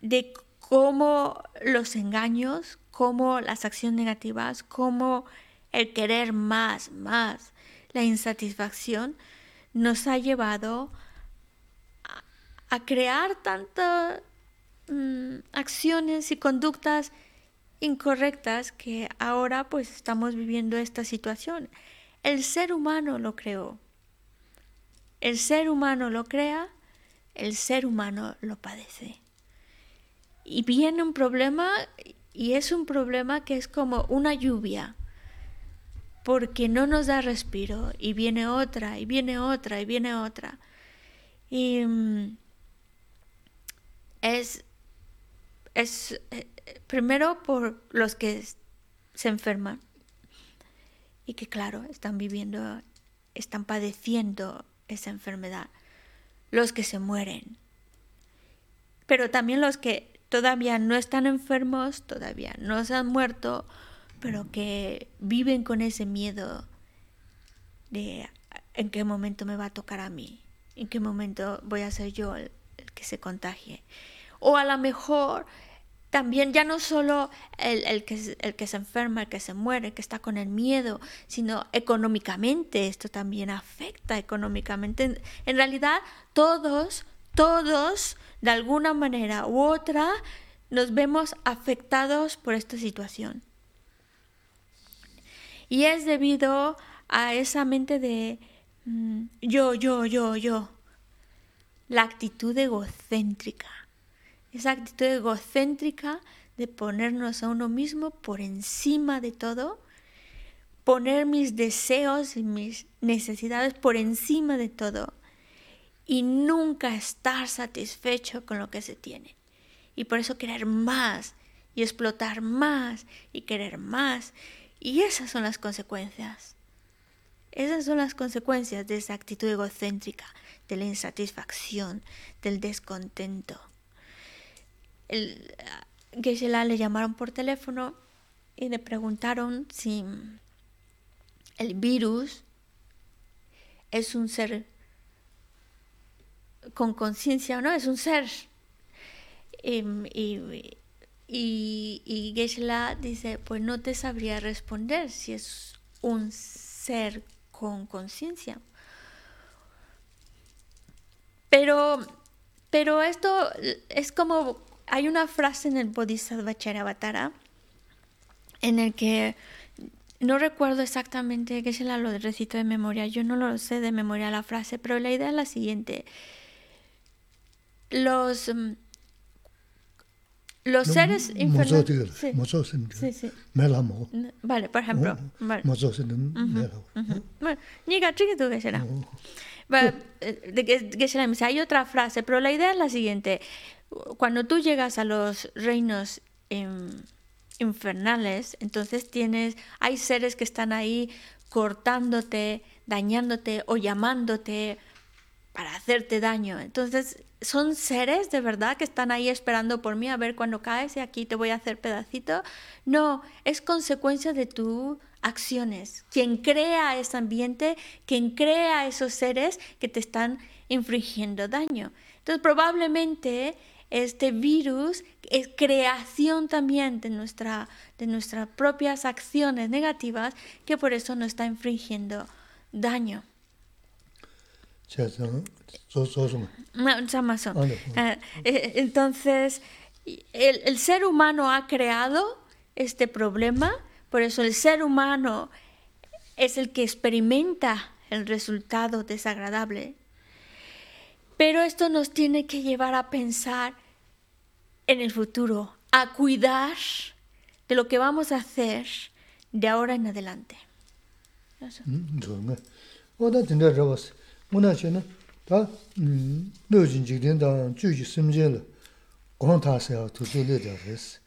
de cómo los engaños, cómo las acciones negativas, cómo el querer más, más, la insatisfacción, nos ha llevado a crear tantas mm, acciones y conductas incorrectas que ahora pues estamos viviendo esta situación. El ser humano lo creó. El ser humano lo crea, el ser humano lo padece. Y viene un problema y es un problema que es como una lluvia porque no nos da respiro y viene otra y viene otra y viene otra. Y mm, es, es eh, primero por los que se enferman y que claro, están viviendo, están padeciendo esa enfermedad, los que se mueren, pero también los que todavía no están enfermos, todavía no se han muerto, pero que viven con ese miedo de en qué momento me va a tocar a mí, en qué momento voy a ser yo el, que se contagie. O a lo mejor también ya no solo el, que, el que se enferma, el que se muere, el que está con el miedo, sino económicamente, esto también afecta económicamente. En, realidad, todos, todos, de alguna manera u otra, nos vemos afectados por esta situación. Y es debido a esa mente de mm, yo, yo, yo, yo. La actitud egocéntrica. Esa actitud egocéntrica de ponernos a uno mismo por encima de todo, poner mis deseos y mis necesidades por encima de todo y nunca estar satisfecho con lo que se tiene. Y por eso querer más y explotar más y querer más. Y esas son las consecuencias. Esas son las consecuencias de esa actitud egocéntrica, de la insatisfacción, del descontento. El, Geshe-la le llamaron por teléfono y le preguntaron si el virus es un ser con conciencia o no, es un ser. Y, y, y, y Geshe-la dice, pues no te sabría responder si es un ser con conciencia. Pero, pero esto es como, hay una frase en el Bodhisattva Charavatara en el que no recuerdo exactamente que se la lo recito de memoria, yo no lo sé de memoria la frase, pero la idea es la siguiente. Los mm, los seres inferiores. Sí. Sí, Vale, por ejemplo. Vale. Bueno, niga, chiquito que será. De que será, hay otra frase, pero la idea es la siguiente. Cuando tú llegas a los reinos infernales, entonces tienes, hay seres que están ahí cortándote, dañándote o llamándote para hacerte daño. Entonces, son seres de verdad que están ahí esperando por mí a ver cuando caes y aquí te voy a hacer pedacito. No, es consecuencia de tus acciones. Quien crea ese ambiente, quien crea esos seres que te están infringiendo daño. Entonces, probablemente este virus es creación también de, nuestra, de nuestras propias acciones negativas que por eso nos está infringiendo daño. Entonces, el, el, ser humano ha creado este problema, por eso el ser humano es el que experimenta el resultado desagradable. Pero esto nos tiene que llevar a pensar en el futuro, a cuidar de lo que vamos a hacer de ahora en adelante. Eso. 문화 전에 다 넣어진 직된다. 주지 심제를 공타세요. 두줄려져 그래서.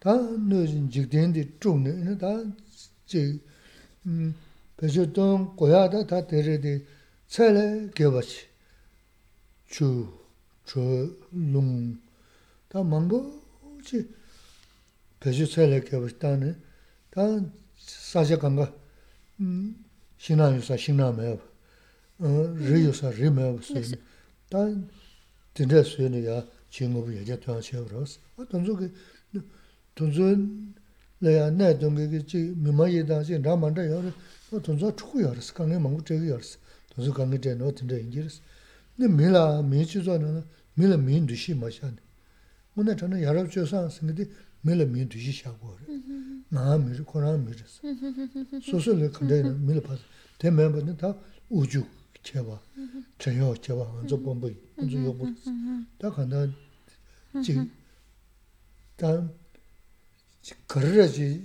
다 넣어진 직된데 좀네. 다제 음 배저동 고야다 다 데레데 셀에 개버치. 주저룽.다 망고지 배저 셀에 개버치다네. 다 사제 간가 음 신나면서 신나면 rī yu sā rī mē wā sū, tā tīndrā sū nī yā chī ngō bū yā jā tuyā chē wā rā sā. Wā tōnzō kī, tōnzō lā yā nē tōng kī chī mī mā yī dā chī rā mā ndā yā rā, wā tōnzō chū khu yā rā sā, kāngi māngu chē kī yā rā sā, tōnzō kāngi chē nō tīndrā yī jī rā sā. Nī mī lā mī chī zō nā, mī lā mī ndū shī mā shā nī. Wā nā chā nā yā rā chō sā sā ngī tī mī lā mī ndū shī shā gu rā, nā mī rā, kō rā mī rā sā. Sō sō lē kāndā yā mī lā pā sā, tē mē bā nī tā 제와 제요 제와 먼저 본부 먼저 요구. 다 간다. 지 다음 거르지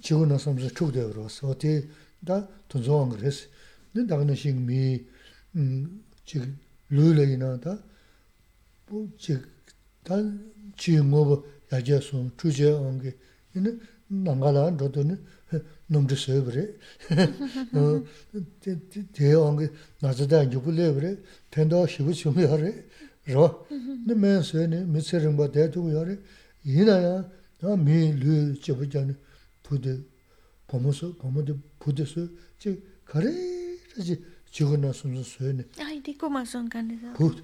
지고 나서면서 죽대 그러서 어디 다 돈조한 그랬어. 근 다는 식미 음지 룰레이나다 뭐지 단 지금 뭐 야제소 주제 온게 이는 난가라 너도는 놈도 써버려. 어 대왕이 나자다 유불레버려. 텐도 시부 좀이하래. 로. 근데 맨서니 미처럼 봐 대두고요래. 이나야 나 미르 접잖아. 부대 보면서 보면도 부대서 즉 가래지 지구나 숨서 써네. 아이 디고 마선 간다. 부.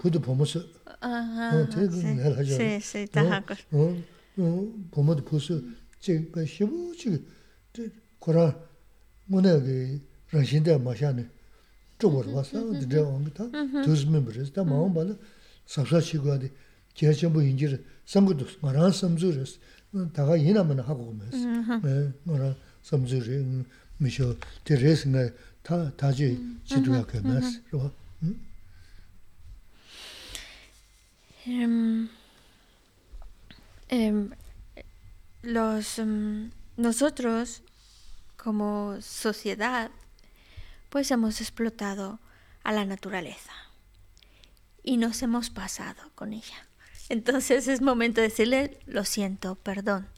부대 보면서 아하. 대군 내가 하죠. 세 세다 하고. 어. 보면도 부서 지금 시부 지금 Kurān ngūne kī rāngshīndē māshāni chōgō rō bāsā, dīdē wāngi tā tūs mīmbi rēs, tā māwaṅ bāla sāksā shīgwā dī kia chēmbu yīngi rē, sāṅgu tūs, ngā rāng samzū rēs, tā kā yīnā mā na hā kōgō mēs, ngā rāng samzū rē, mī shō, tī rēs ngā tā jī chidhū yā kā mēs, rō Los... Um... nosotros como sociedad, pues hemos explotado a la naturaleza y nos hemos pasado con ella. Entonces es momento de decirle, lo siento, perdón,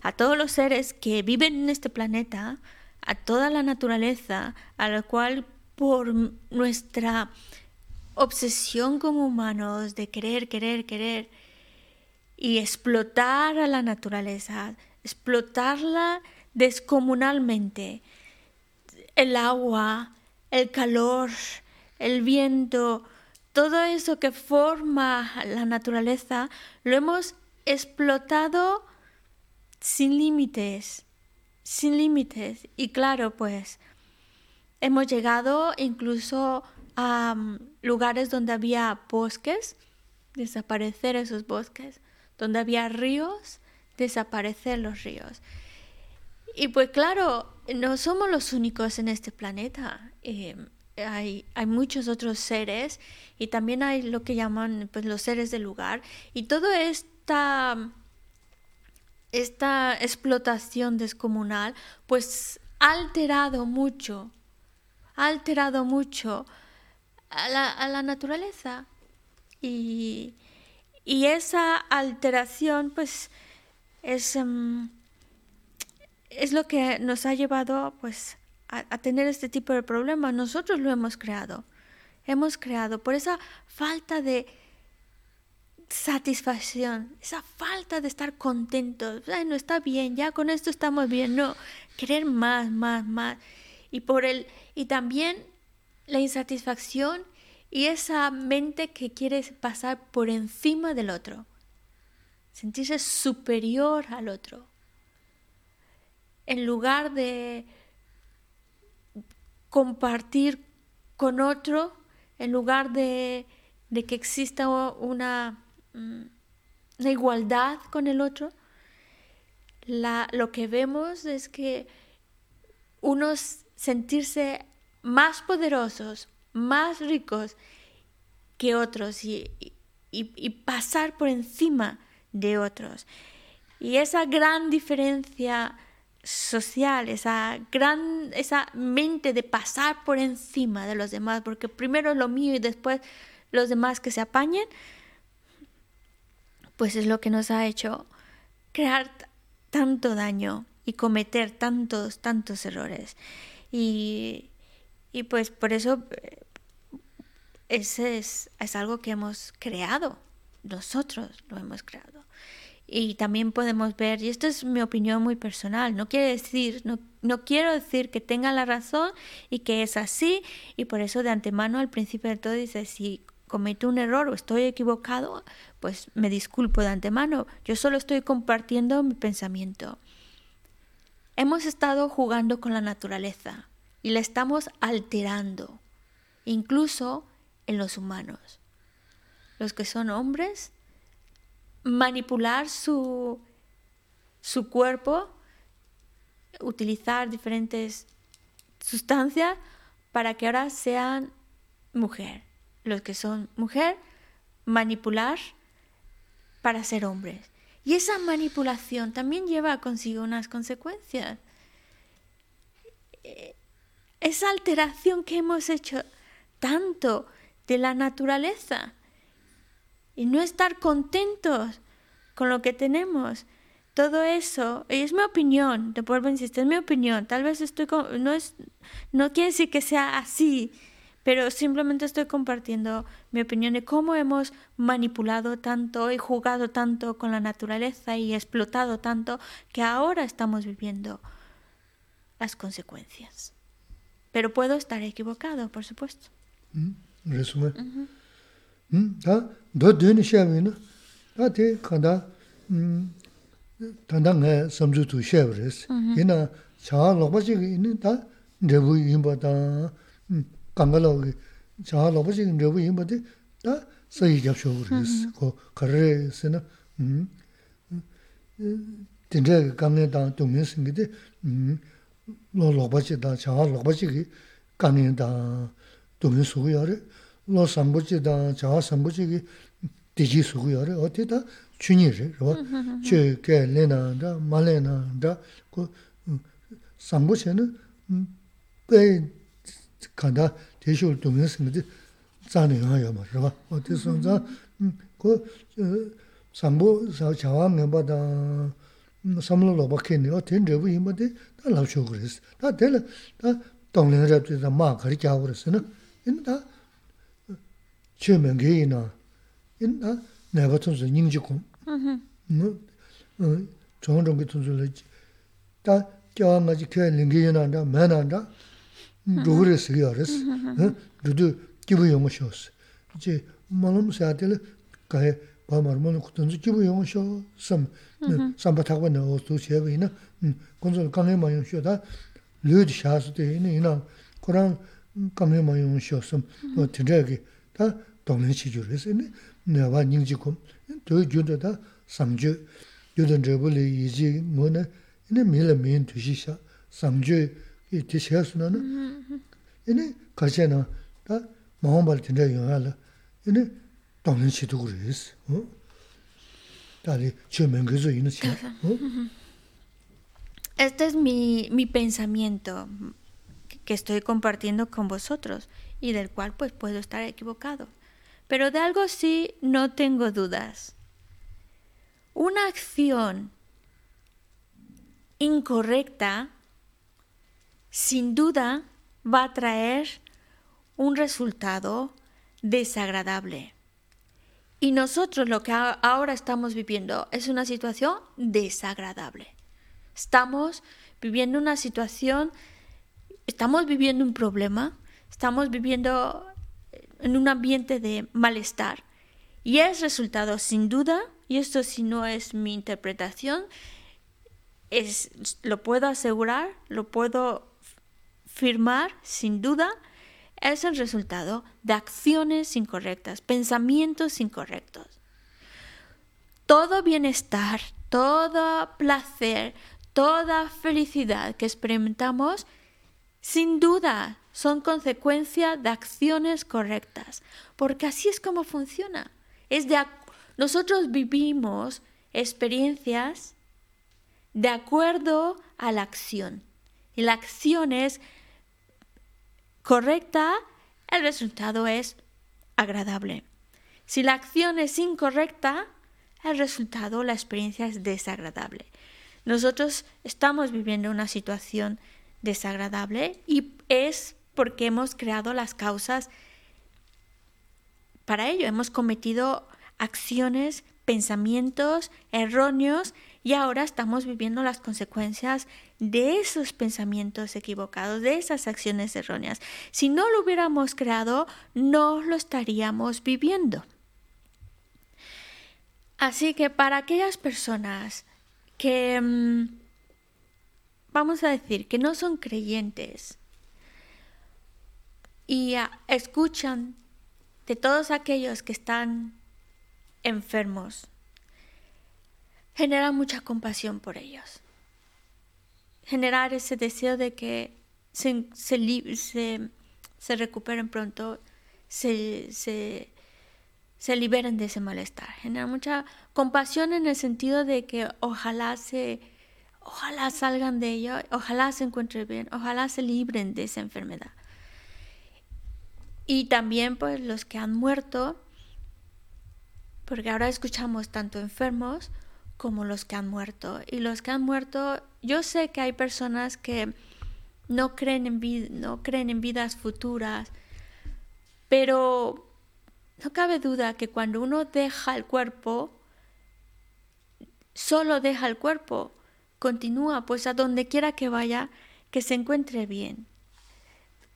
a todos los seres que viven en este planeta, a toda la naturaleza, a la cual por nuestra obsesión como humanos de querer, querer, querer y explotar a la naturaleza, explotarla descomunalmente. El agua, el calor, el viento, todo eso que forma la naturaleza, lo hemos explotado sin límites, sin límites. Y claro, pues hemos llegado incluso a mm, lugares donde había bosques, desaparecer esos bosques, donde había ríos, desaparecer los ríos. Y pues claro, no somos los únicos en este planeta. Eh, hay, hay, muchos otros seres y también hay lo que llaman pues, los seres del lugar. Y toda esta, esta explotación descomunal pues ha alterado mucho, ha alterado mucho a la, a la naturaleza. Y, y, esa alteración pues es... Um, es lo que nos ha llevado pues a, tener este tipo de problemas. Nosotros lo hemos creado. Hemos creado por esa falta de satisfacción, esa falta de estar contentos. No está bien, ya con esto estamos bien. No, querer más, más, más. Y por el y también la insatisfacción y esa mente que quiere pasar por encima del otro. Sentirse superior al otro. En lugar de compartir con otro, en lugar de, que exista una, mm, una, igualdad con el otro, lo que vemos es que unos sentirse más poderosos, más ricos que otros y, y pasar por encima de otros. Y esa gran diferencia social, esa gran, esa mente de pasar por encima de los demás, porque primero lo mío y después los demás que se apañen, pues es lo que nos ha hecho crear tanto daño y cometer tantos, tantos errores. Y, y pues por eso eh, ese es, es algo que hemos creado, nosotros lo hemos creado. Y también podemos ver, y esto es mi opinión muy personal, no quiere decir, no, no quiero decir que tenga la razón y que es así, y por eso de antemano al principio de todo dice, si cometo un error o estoy equivocado, pues me disculpo de antemano, yo solo estoy compartiendo mi pensamiento. Hemos estado jugando con la naturaleza y la estamos alterando, incluso en los humanos. Los que son hombres manipular su, su cuerpo, utilizar diferentes sustancias para que ahora sean mujer. Los que son mujer, manipular para ser hombres. Y esa manipulación también lleva consigo unas consecuencias. Esa alteración que hemos hecho tanto de la naturaleza y no estar contentos con lo que tenemos. todo eso, y es mi opinión, te vuelvo a insistir, es mi opinión, tal vez estoy, no es, no quiere decir que sea así, pero simplemente estoy compartiendo mi opinión de cómo hemos manipulado tanto y jugado tanto con la naturaleza y explotado tanto que ahora estamos viviendo las consecuencias. Pero puedo estar equivocado, por supuesto. Resumen. Da do dün şevi ne? Da te kanda tanda nga samju tu şevres. Yina cha loba ji ni da rebu yimba da 강가로 자 로버지 레부 임바데 다 서이 잡쇼르스 고 카레스나 음 진짜 강에 다 동면승기데 음 로로버지 다자 로버지 강에 다 동면수고요래 lo sambuchi dan chawa sambuchi ki diji sugu yore, o te ta chunyi re, rwa, che ke le na da, ma le na da, ko mm, sambuchi na mm, pe kanda teshul dungi singa di zani yuwa yama, rwa, o te son zan, mm, ko sambu chawa ngeba dan samlo loba kene, o ten rebu yinba di, ta labshu gu resi, ta tela, ta tonglen rabdi da maa kari kya gu resi na, ina ta chio mengi ina, ina naiba tsunsu nyingji kum. Chong chongi tsunsu la, ta kiawa nga chi kia lingi ina nda, ma na nda, ruhu resi kiya resi, rudu kibu yungu shiosi. Chi malum sayate la, kaya pa marmo la kutunzu kibu yungu shio sam, samba takwa na osu cheba ina, kunzu kange ma yungu shio ta, lyo di shaasi te ina ina, kurang kange ma yungu shio sam, tindraya ki, shōs. Chī mālaṁ sāyātī lī kāyā pāmār mālaṁ kutānsu kīpū yōngu shō sāṁ, sāmbā thākwa nā ōs tū chēba yīnā, kōnsu kāngyā mā yōngu shō tā lūdī shāsu tī yīnā yīnā Kurāṋ kāngyā mā yōngu shō sāṁ, wā tīndā kī tā tōnglī chī chū rīs, yīnā nā wā nying chī kōm, tō yī gyūndā tā sāṁ chū, gyūndā drabū lī yī chī mō na, yīnā mī lā mī yīn tū shī shā, sāṁ chū 이 디셔스는 이네 가제나 다 마음발 진짜 영화라 이네 동는 시도 그랬어 어 다리 처음엔 그저 있는 시 어? Este es mi, mi pensamiento que estoy compartiendo con vosotros y del cual pues puedo estar equivocado. Pero de algo sí no tengo dudas. Una acción incorrecta sin duda va a traer un resultado desagradable. Y nosotros lo que ahora estamos viviendo es una situación desagradable. Estamos viviendo una situación, estamos viviendo un problema, estamos viviendo en un ambiente de malestar. Y es resultado, sin duda, y esto si no es mi interpretación, es, lo puedo asegurar, lo puedo firmar, sin duda, es el resultado de acciones incorrectas, pensamientos incorrectos. Todo bienestar, todo placer, toda felicidad que experimentamos, sin duda, son consecuencia de acciones correctas, porque así es como funciona. Es de nosotros vivimos experiencias de acuerdo a la acción. Y la acción es correcta, el resultado es agradable. Si la acción es incorrecta, el resultado, la experiencia es desagradable. Nosotros estamos viviendo una situación desagradable y es porque hemos creado las causas para ello. Hemos cometido acciones, pensamientos erróneos y ahora estamos viviendo las consecuencias de esos pensamientos equivocados, de esas acciones erróneas. Si no lo hubiéramos creado, no lo estaríamos viviendo. Así que para aquellas personas que, mm, vamos a decir, que no son creyentes y escuchan de todos aquellos que están enfermos, genera mucha compasión por ellos generar ese deseo de que se, se, recuperen pronto, se, se, liberen de ese malestar. Genera mucha compasión en el sentido de que ojalá se, ojalá salgan de ello, ojalá se encuentren bien, ojalá se libren de esa enfermedad. Y también pues los que han muerto, porque ahora escuchamos tanto enfermos como los que han muerto. Y los que han muerto, yo sé que hay personas que no creen en, no creen en vidas futuras, pero no cabe duda que cuando uno deja el cuerpo, solo deja el cuerpo, continúa, pues a donde quiera que vaya, que se encuentre bien.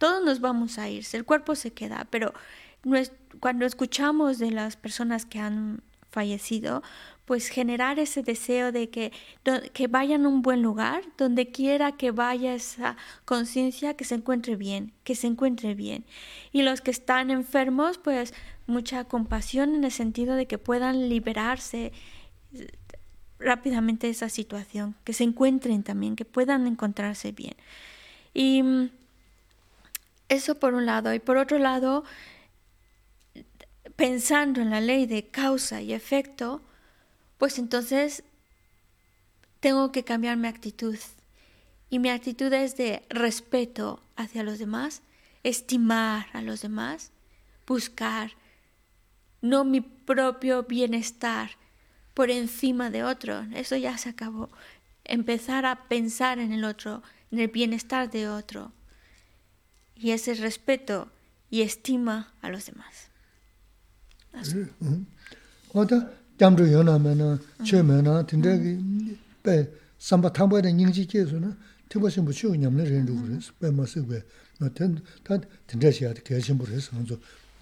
Todos nos vamos a ir, el cuerpo se queda, pero cuando escuchamos de las personas que han fallecido, pues generar ese deseo de que, que vayan a un buen lugar, donde quiera que vaya esa conciencia, que se encuentre bien, que se encuentre bien. Y los que están enfermos, pues mucha compasión en el sentido de que puedan liberarse eh, rápidamente de esa situación, que se encuentren también, que puedan encontrarse bien. Y mm, eso por un lado. Y por otro lado, pensando en la ley de causa y efecto, pues entonces tengo que cambiar mi actitud. Y mi actitud es de respeto hacia los demás, estimar a los demás, buscar no mi propio bienestar por encima de otro. Eso ya se acabó. Empezar a pensar en el otro, en el bienestar de otro. y es el respeto y estima a los demás. Oda jamru yona mena, che mena, tinde ki pe samba thangpa da nyingji kesu na, tiba shimbu chiyo nyamla rendu kuris, pe masi kwe, na ten, ta tinde shiyati kaya shimbu res, hanzo,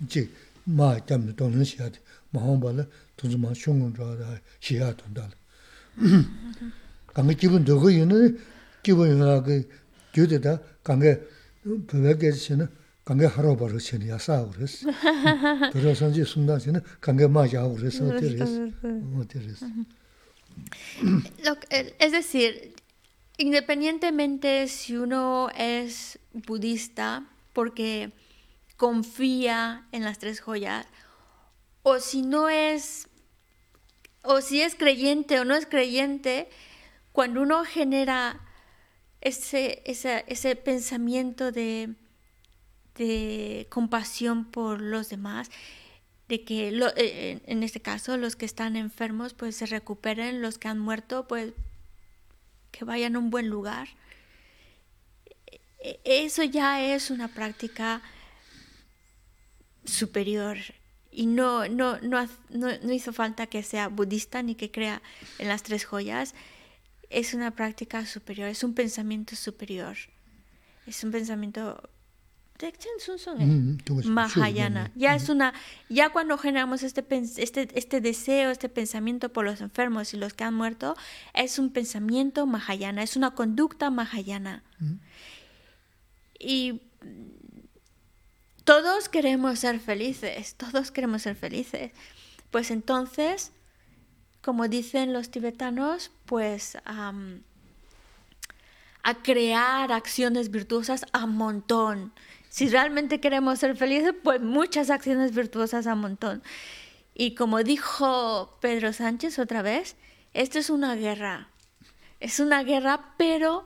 chi maa jamru donan shiyati, mahamba la, tunzu maa shungun zhaa da shiyati tondala. Kanga kibun dogo yona, kibun yona ka gyude da, kanga teres. (laughs) (clears throat) Es decir, independientemente si uno es budista porque confía en las tres joyas, o si no es, o si es creyente o no es creyente, cuando uno genera ese, ese, ese pensamiento de de compasión por los demás, de que eh, en este caso los que están enfermos pues se recuperen, los que han muerto pues que vayan a un buen lugar. E, eso ya es una práctica superior y no, no, no, no, hizo falta que sea budista ni que crea en las tres joyas. Es una práctica superior, es un pensamiento superior, es un pensamiento Mahayana. Ya es una, ya cuando generamos este, este, este deseo, este pensamiento por los enfermos y los que han muerto, es un pensamiento Mahayana, es una conducta Mahayana. Y todos queremos ser felices, todos queremos ser felices. Pues entonces, como dicen los tibetanos, pues a crear acciones virtuosas a montón si realmente queremos ser felices, pues muchas acciones virtuosas a montón. Y como dijo Pedro Sánchez otra vez, esto es una guerra. Es una guerra, pero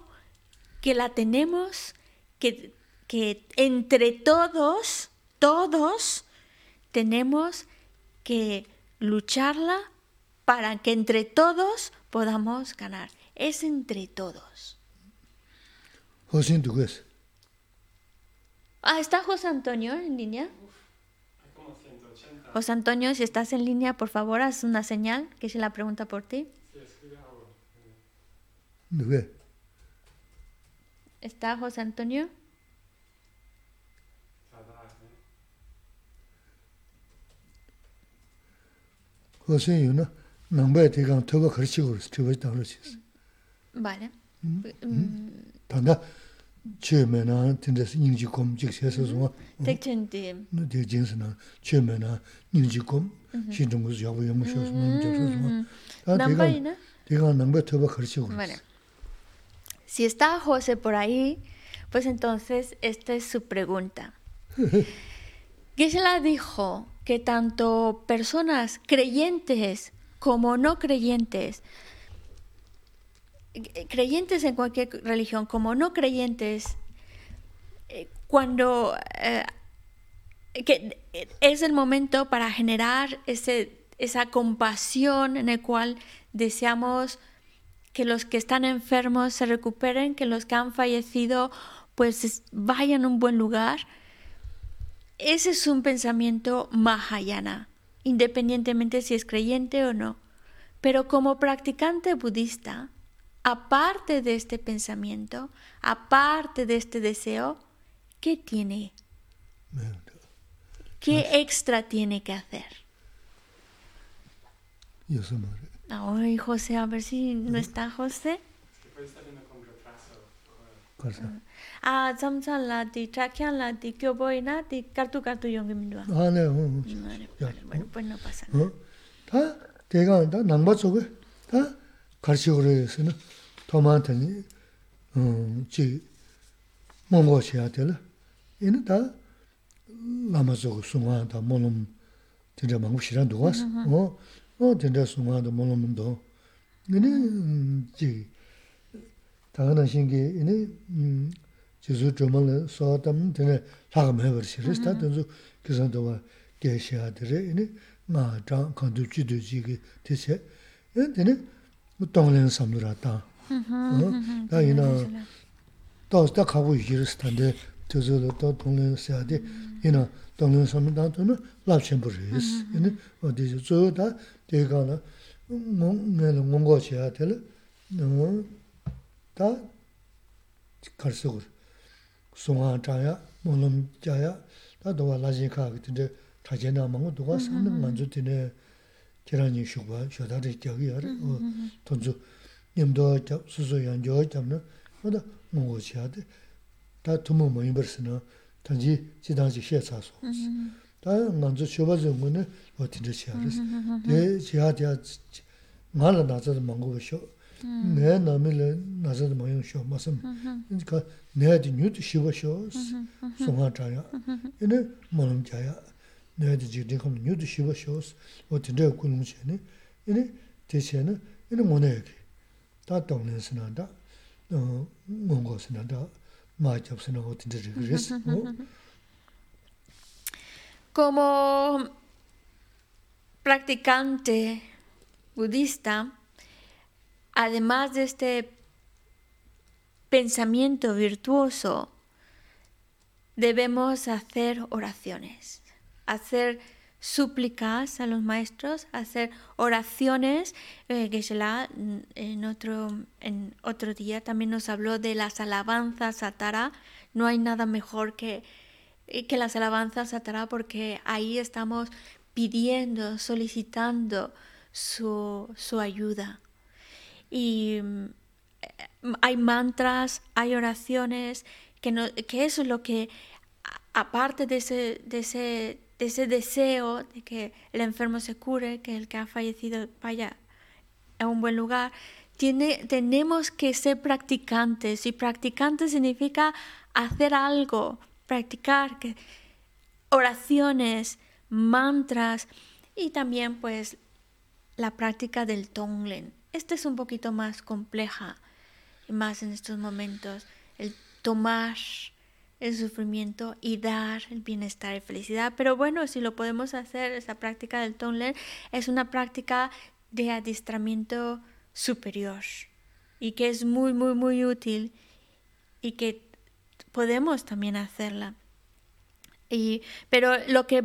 que la tenemos, que, que entre todos, todos, tenemos que lucharla para que entre todos podamos ganar. Es entre todos. José Ah, ¿está José Antonio en línea? José Antonio, si estás en línea, por favor, haz una señal, que se la pregunta por ti. ¿Está José Antonio? José, ¿no? Vale. kom jik na kom, yamu. Namba ina? Diga namba toba kharchi. Si está José por ahí, pues entonces esta es su pregunta. (laughs) Gisela dijo que tanto personas creyentes como no creyentes creyentes en cualquier religión como no creyentes, eh, cuando eh, que es el momento para generar ese, esa compasión en el cual deseamos que los que están enfermos se recuperen, que los que han fallecido pues vayan a un buen lugar. Ese es un pensamiento mahayana, independientemente si es creyente o no. Pero como practicante budista, aparte de este pensamiento, aparte de este deseo, ¿qué tiene? ¿Qué extra tiene que hacer? Ay, José, a ver si no está José. 거서 아 잠찰라 디 차캬라 디 교보이나 디 카투 카투 용게 민와 아네 응 번나 빠사 다 대가 다 남바 쪽에 다 가르치고로 해서는 더 많더니 음지 뭔가 해야 되라 얘는 다 남아서 송화다 몰음 진짜 망고 싫어 누가 어 어, 된다 송화도 몰음도 근데 지 당연한 신기 이네 음 지수 좀을 소담 되네 사금해 버시리스 다 된수 기선도와 계셔야들이 이네 마장 건두지도 지기 대세. 되네. 동len 삼루라다. 다 이나 또다 가고 이르스 탄데 저저도 또 동len 세야데 이나 동len 삼루다.도는 랍쳔 버리스 이네 어디서 저다 대가나 뭔가 뭔가 제가 될 너무 다 갈수고 송아 자야 몰음 자야 다 도와 라지카 근데 다제나 먹고 누가 사는 만주 되네 계란이 쉬고 쉬다리 저기 알아 돈주 님도 수수 연조 잡는 뭐다 먹고 자야데 다 도모 뭐 임버스나 단지 지단지 시에서 다 만주 쉬어봐서 뭐는 어떻게 시야를 내 지하야 말은 나서 먹고 쉬어 nē nāmi lē nāsā dā māyōng shio māsam, kā nē dī nyū dī shīwa shio sōngā chāyā, inē mālam chāyā, nē dī jī dī kham nyū dī shīwa shio wā tīndē gu nūng chē nē, inē tē chē nē, inē ngō nē kī, tā tōng nē sī nā dā, ngō ngō sī nā dā, mā chab sī nā wā tīndē rī kī rī sī. Como practicante budista, además de este pensamiento virtuoso, debemos hacer oraciones, hacer súplicas a los maestros, hacer oraciones. Eh, en otro, en otro día también nos habló de las alabanzas a Tara. No hay nada mejor que, que las alabanzas a Tara porque ahí estamos pidiendo, solicitando su, ayuda. Y mm, hay mantras, hay oraciones, que, no, que eso es lo que, aparte de ese, de, ese, de ese deseo de que el enfermo se cure, que el que ha fallecido vaya a un buen lugar, tiene, tenemos que ser practicantes. Y practicantes significa hacer algo, practicar, oraciones, mantras y también pues la práctica del Tonglen. Esta es un poquito más compleja, más en estos momentos, el tomar el sufrimiento y dar el bienestar y felicidad. Pero bueno, si lo podemos hacer, esta práctica del Tonglen es una práctica de adiestramiento superior y que es muy, muy, muy útil y que podemos también hacerla pero lo que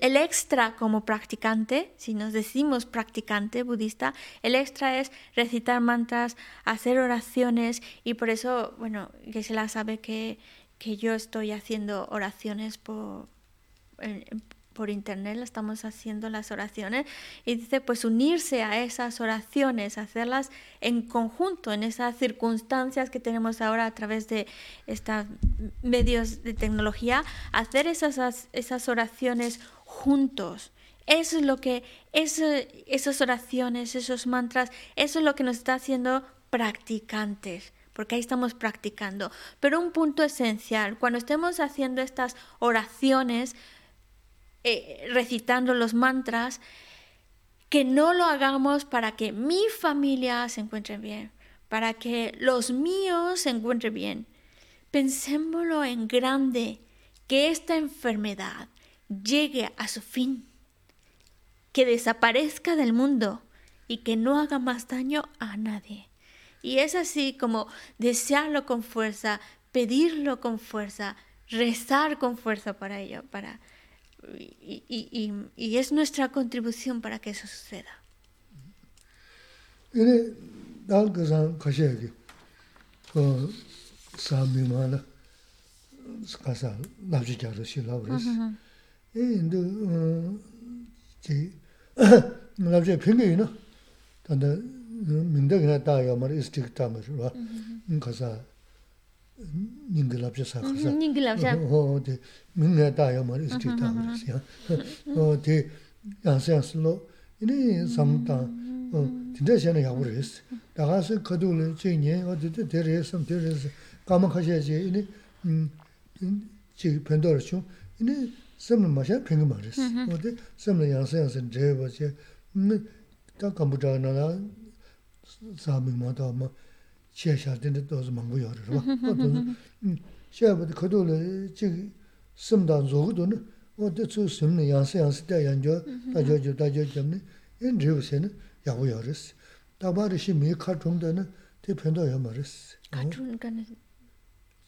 el extra como practicante, si nos decimos practicante budista, el extra es recitar mantras, hacer oraciones y por eso, bueno, que se la sabe que, que yo estoy haciendo oraciones por, por internet, estamos haciendo las oraciones, y dice, pues unirse a esas oraciones, hacerlas en conjunto, en esas circunstancias que tenemos ahora a través de estos medios de tecnología, hacer esas, esas oraciones juntos. Eso es lo que, esas oraciones, esos mantras, eso es lo que nos está haciendo practicantes porque ahí estamos practicando. Pero un punto esencial, cuando estemos haciendo estas oraciones, eh, recitando los mantras, que no lo hagamos para que mi familia se encuentre bien, para que los míos se encuentren bien. Pensémoslo en grande, que esta enfermedad llegue a su fin que desaparezca del mundo y que no haga más daño a nadie. Y es así como desearlo con fuerza, pedirlo con fuerza, rezar con fuerza para ello, para, y, y, y, es nuestra contribución para que eso suceda. labzhe (coughs) 닝글랍샤 사카사 닝글랍샤 오데 민네 다야 말 이스티타 그러시야 오데 양세스로 이니 삼타 진짜시는 야부레스 다가서 거두는 제니 어디도 데레스 데레스 까마카시지. 이니 음 지금 변도르죠 이니 섬는 마셔? 팽이 말레스 오데 섬는 양세스 제버제 음 ཁས ཁས ཁས ཁས ཁས ཁས ཁས ཁས ཁས ཁས ཁས xie xia dinde dozi mangu yore, rwa. Mm, xie bada kato le jik simdan zogu do ne, o de tsu simni yansi yansi da yanjo, da jo jo, da jo jamni, in ribu se ne yagu yore si. Daba rishi mi ka chung da ne, te pendo yama re si. Ka chung ka ne?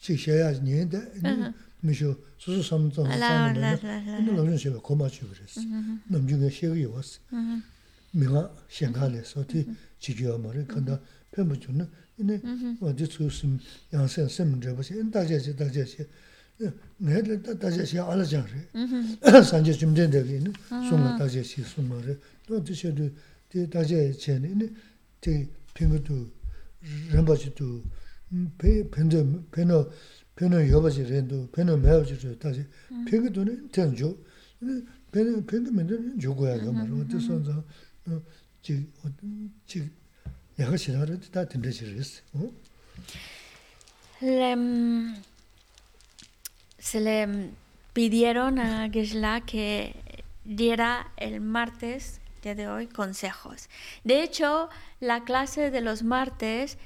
Jik xie ya nyen da, uh-huh. mi shu susu samu zang samu ne, ina lam yun xie ba koma chubu re si. Uh-huh. Nam yung ya xie gu yuwa si. Uh-huh. Mi nga xie ka le so, te chi ju yama re, kanda pēmbu chū na, inē wādī tsū sīm yāngsēn sīm rēpa shē, inē dājā shē, dājā shē, ngē rē dājā shē ālā jāng rē, sāngyā chūmdēn rē kī inē, sūma dājā shē, sūma rē, wādī shē rū, tī dājā chē nē, inē tī pēngu tū, rēmbā chī tū, pēnzō, pēnō, pēnō yōpa chī rē tū, pēnō mēwa chī rē, dājā, pēngu tū nē, tēn chū, pēngu mē rē, chū se le pidieron a Gesla que diera el martes, día de hoy, consejos. De hecho, la clase de los martes,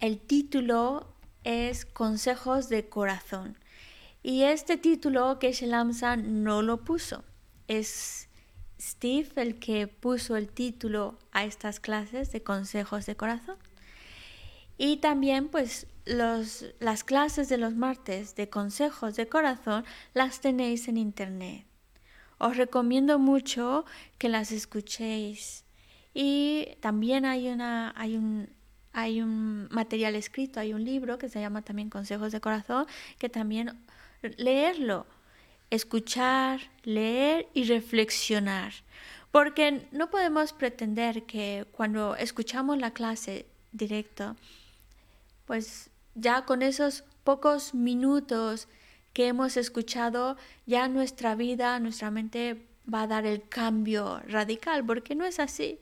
el título es Consejos de Corazón. Y este título que Lamsa no lo puso. Es Steve el que puso el título a estas clases de consejos de corazón. Y también pues los, las clases de los martes de consejos de corazón las tenéis en internet. Os recomiendo mucho que las escuchéis. Y también hay, una, hay, un, hay un material escrito, hay un libro que se llama también Consejos de Corazón, que también leerlo escuchar, leer y reflexionar. Porque no podemos pretender que cuando escuchamos la clase directo, pues ya con esos pocos minutos que hemos escuchado, ya nuestra vida, nuestra mente va a dar el cambio radical, porque no es así.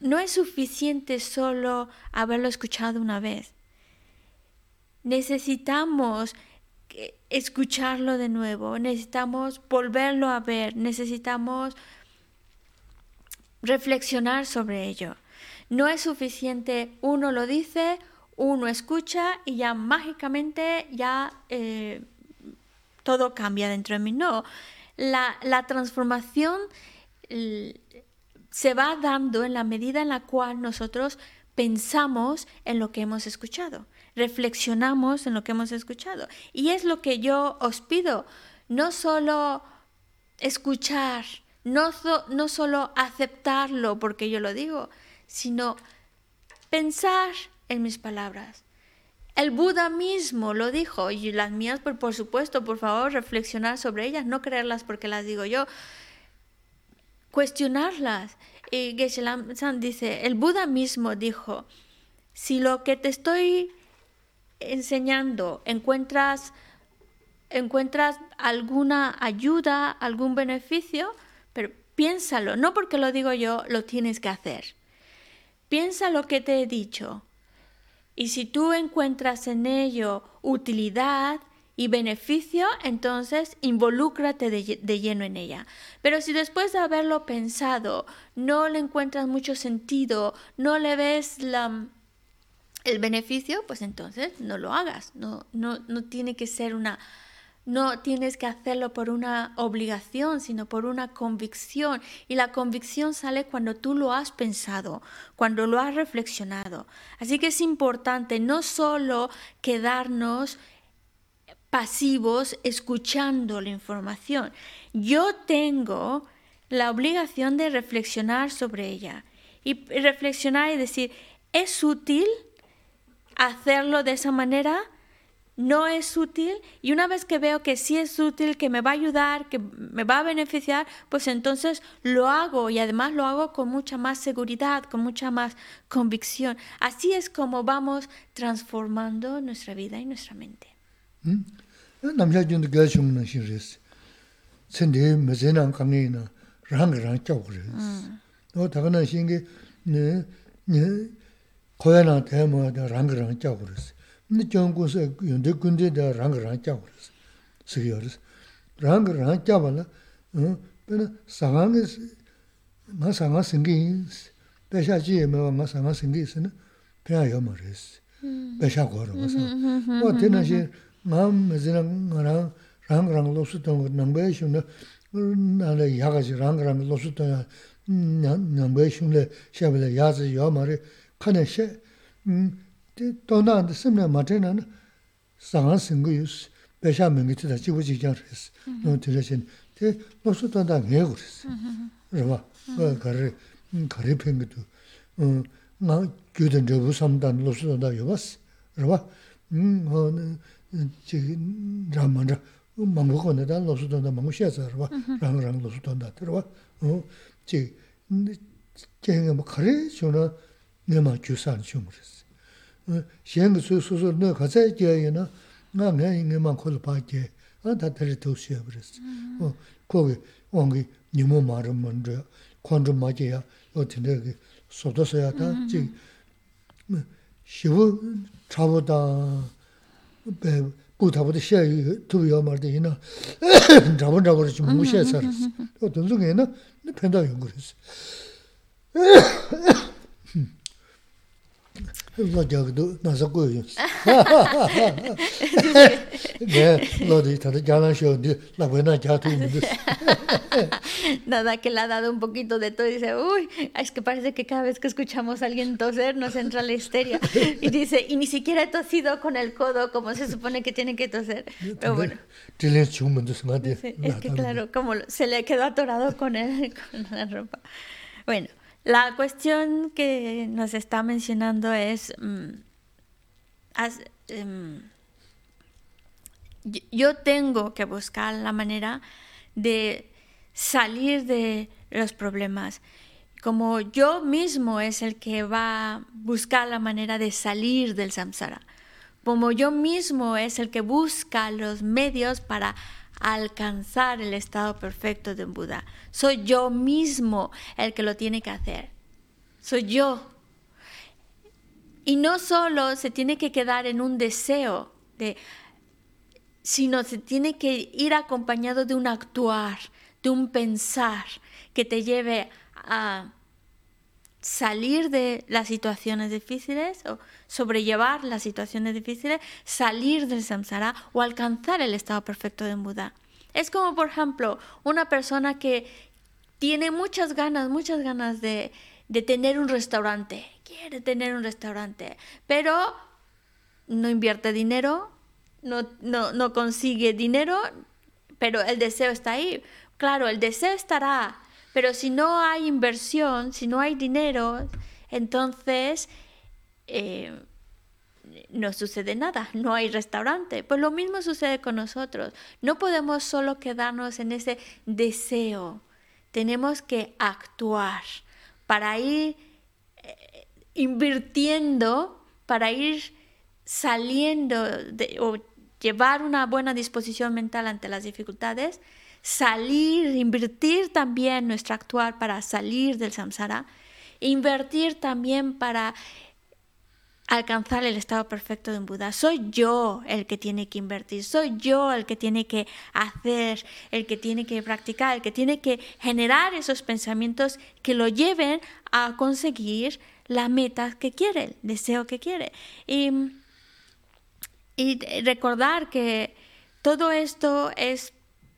No es suficiente solo haberlo escuchado una vez. Necesitamos escucharlo de nuevo, necesitamos volverlo a ver, necesitamos reflexionar sobre ello. No es suficiente, uno lo dice, uno escucha y ya mágicamente ya eh, todo cambia dentro de mí. No, la, la transformación se va dando en la medida en la cual nosotros pensamos en lo que hemos escuchado reflexionamos en lo que hemos escuchado. Y es lo que yo os pido, no solo escuchar, no, no solo aceptarlo porque yo lo digo, sino pensar en mis palabras. El Buda mismo lo dijo y las mías, por, por supuesto, por favor, reflexionar sobre ellas, no creerlas porque las digo yo, cuestionarlas. Y Geshe-Lam dice, el Buda mismo dijo, si lo que te estoy enseñando encuentras, encuentras alguna ayuda, algún beneficio, pero piénsalo, no porque lo digo yo, lo tienes que hacer. Piensa lo que te he dicho. Y si tú encuentras en ello utilidad y beneficio, entonces involúcrate de, de, lleno en ella. Pero si después de haberlo pensado no le encuentras mucho sentido, no le ves la, el beneficio, pues entonces no lo hagas. No, no, no tiene que ser una no tienes que hacerlo por una obligación, sino por una convicción. Y la convicción sale cuando tú lo has pensado, cuando lo has reflexionado. Así que es importante no solo quedarnos pasivos escuchando la información. Yo tengo la obligación de reflexionar sobre ella y reflexionar y decir, ¿es útil hacerlo de esa manera? no es útil y una vez que veo que sí es útil, que me va a ayudar, que me va a beneficiar, pues entonces lo hago y además lo hago con mucha más seguridad, con mucha más convicción. Así es como vamos transformando nuestra vida y nuestra mente. 고야랑 대모다 랑그랑 짜고 그랬어. 근데 정부에서 연대 군대다 랑그랑 짜고 그랬어. 스기어스. 랑그랑 짜발라. 응. 근데 상황이 나 상황 생기 배샤지 뭐나 상황 생기 있으나 배야 요머레스. 배샤 걸어 봐서. 뭐 되나시 마음 무슨 거랑 랑그랑 로스던 거 넘버에 쉬는 나는 야가지 랑그랑 로스던 넘버에 쉬는 샤벨 야지 요머레스. 파네 셰 도나한테 심내 맞으는 상한 생거 유스 배샤 명기도 다 지고 지경 했어. 너 들으신 때 벌써 단다 내고 그랬어. 그러봐. 그 거리 거리 팽기도 음나 교든 저부 삼단 로스도 다 요봤어. 그러봐. 음 어느 지금 라만자 망고 건다 로스도 다 망고 셔서 그러봐. 랑랑 로스도 다 들어봐. 어지 제가 뭐 거리 저는 내마 주산 중으로스 셴도 소소소 너 가서 얘기해나 나 내가 이만 콜 바게 아 다들 도시야 그랬어. 어 거기 원기 니모 말은 먼저 콘도 맞이야 어떻게 소도서야 다지 시부 차보다 배 부타보다 시야 두요 말도 이나? (coughs) 잡은 잡으로 좀 무시해서 또 돈속에는 펜다 연구했어. Yu ngū rīs. lo jagdo nasa kuyo yungs. lo di tada jalan shio di la buena yungs. Nada, que le ha dado un poquito de todo y dice, uy, es que parece que cada vez que escuchamos a alguien toser nos entra la histeria. Y dice, y ni siquiera he tosido con el codo como se supone que tiene que toser. Pero bueno. Es que claro, como se le quedó atorado con, el, con la ropa. Bueno. La cuestión que nos está mencionando es, mm, em, yo tengo que buscar la manera de salir de los problemas. Como yo mismo es el que va a buscar la manera de salir del samsara. Como yo mismo es el que busca los medios para alcanzar el estado perfecto de un Buda. Soy yo mismo el que lo tiene que hacer. Soy yo. Y no solo se tiene que quedar en un deseo, de, sino se tiene que ir acompañado de un actuar, de un pensar que te lleve a salir de las situaciones difíciles o sobrellevar las situaciones difíciles, salir del samsara o alcanzar el estado perfecto de Buda. Es como, por ejemplo, una persona que tiene muchas ganas, muchas ganas de, de tener un restaurante, quiere tener un restaurante, pero no invierte dinero, no, no, no consigue dinero, pero el deseo está ahí. Claro, el deseo estará, pero si no hay inversión, si no hay dinero, entonces eh, no sucede nada, no hay restaurante. Pues lo mismo sucede con nosotros. No podemos solo quedarnos en ese deseo, tenemos que actuar para ir eh, invirtiendo, para ir saliendo o llevar una buena disposición mental ante las dificultades salir, invertir también nuestro actuar para salir del samsara, invertir también para alcanzar el estado perfecto de un Buda. Soy yo el que tiene que invertir, soy yo el que tiene que hacer, el que tiene que practicar, el que tiene que generar esos pensamientos que lo lleven a conseguir la meta que quiere, el deseo que quiere. Y, y recordar que todo esto es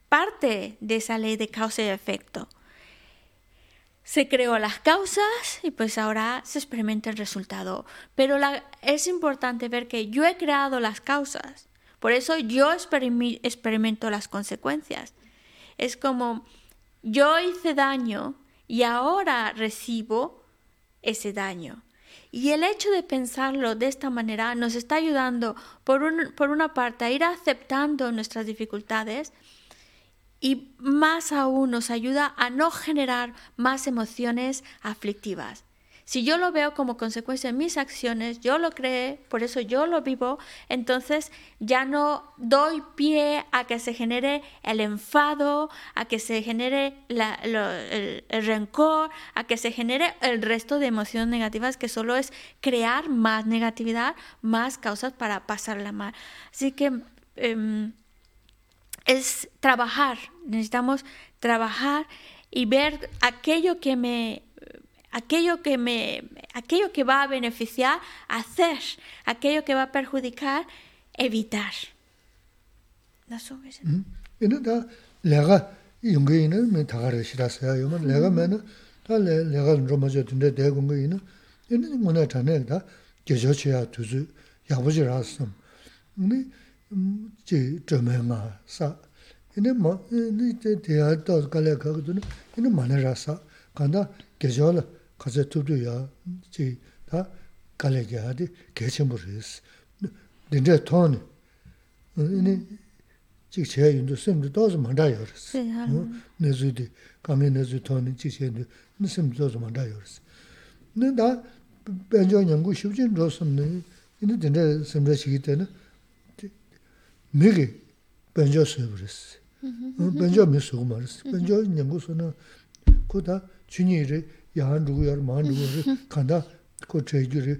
parte de esa ley de causa y efecto. Se creó las causas y pues ahora se experimenta el resultado. Pero es importante ver que yo he creado las causas. Por eso yo experimento las consecuencias. Es como yo hice daño y ahora recibo ese daño. Y el hecho de pensarlo de esta manera nos está ayudando, por, por una parte, a ir aceptando nuestras dificultades y más aún nos ayuda a no generar más emociones aflictivas. Si yo lo veo como consecuencia de mis acciones, yo lo creé, por eso yo lo vivo, entonces ya no doy pie a que se genere el enfado, a que se genere el, rencor, a que se genere el resto de emociones negativas, que solo es crear más negatividad, más causas para pasarla mal. Así que em, es trabajar, necesitamos trabajar y ver aquello que me aquello que me aquello que va a beneficiar, hacer, aquello que va a perjudicar, evitar. zhime nga sa. Ini ma, ini deya dao kala kaga dhuna, ini mana ra sa. Kanda gejo la kaza tubdu ya, chi ta kala gaya di gechimbo res. Dindze toni, ini chik chaya yundu simdi dozo manda yoris. Nezu di, kami nezu toni chik chaya yundu, ini simdi dozo manda yoris. Ini da, benjo nyangu shibjin rosimni, ini dindze simda chigi tena, 게 하디 개침부르스 닌데 토니 이니 지 제인도 심도 도서 만다요스 네즈디 가면 네즈 토니 지세도 심도 도서 만다요스 근데 변조 연구 쉽진 로스네 이니 딘데 심레시기 때는 미리 변조 수브르스 변조 미수고 말스 변조 연구소는 고다 주니를 yāng rūgu yār, māng rūgu yār, kāndā kō chē yu rī,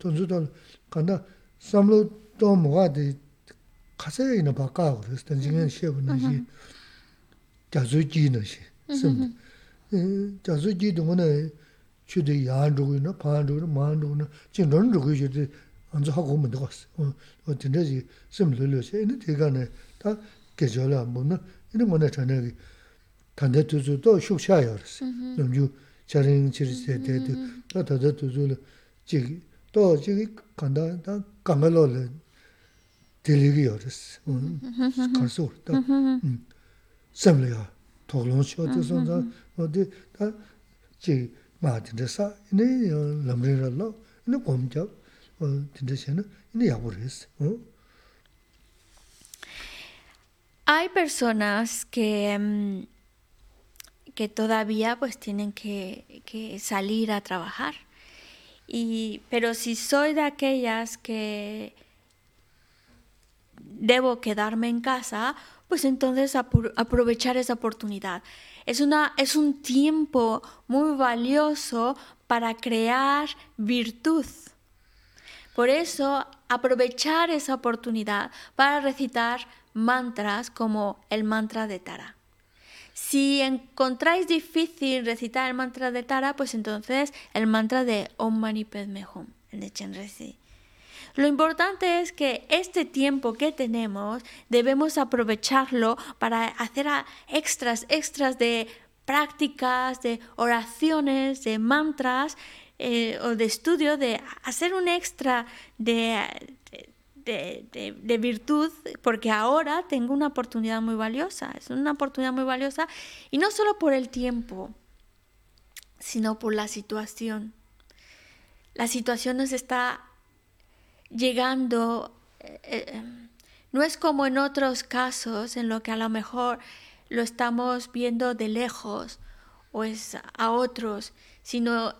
tōnsu tō kāndā samlō tō mōgā dī 안저 하고 오면 되고 어. 진짜지 좀 늘려서 이제 대간에 다 계절아 뭐는 이런 거는 전에 단대 두주도 숙샤요. 그래서 좀주 자린 치르세 대도 다 다들 두주를 지기 또 지기 간다 다 강가로를 들리기요. 그래서 간소 또 섬려요 도론 쇼트선자 어디 다지 마든데사. 이네 람레라로. 이네 곰잡 Hay personas que... Um, que todavía pues tienen que, que salir a trabajar. Y, pero si soy de aquellas que debo quedarme en casa, pues entonces aprovechar esa oportunidad. Es, una, es un tiempo muy valioso para crear virtud. Por eso, aprovechar esa oportunidad para recitar mantras como el mantra de Tara. Si encontráis difícil recitar el mantra de Tara, pues entonces el mantra de Om Mani Padme Hum, el de Chenrezi. Lo importante es que este tiempo que tenemos debemos aprovecharlo para hacer extras, extras de prácticas, de oraciones, de mantras eh, o de estudio, de hacer un extra de, de, virtud, porque ahora tengo una oportunidad muy valiosa, es una oportunidad muy valiosa, y no solo por el tiempo, sino por la situación. La situación nos está llegando, eh, eh, no es como en otros casos en lo que a lo mejor lo estamos viendo de lejos o es a otros, sino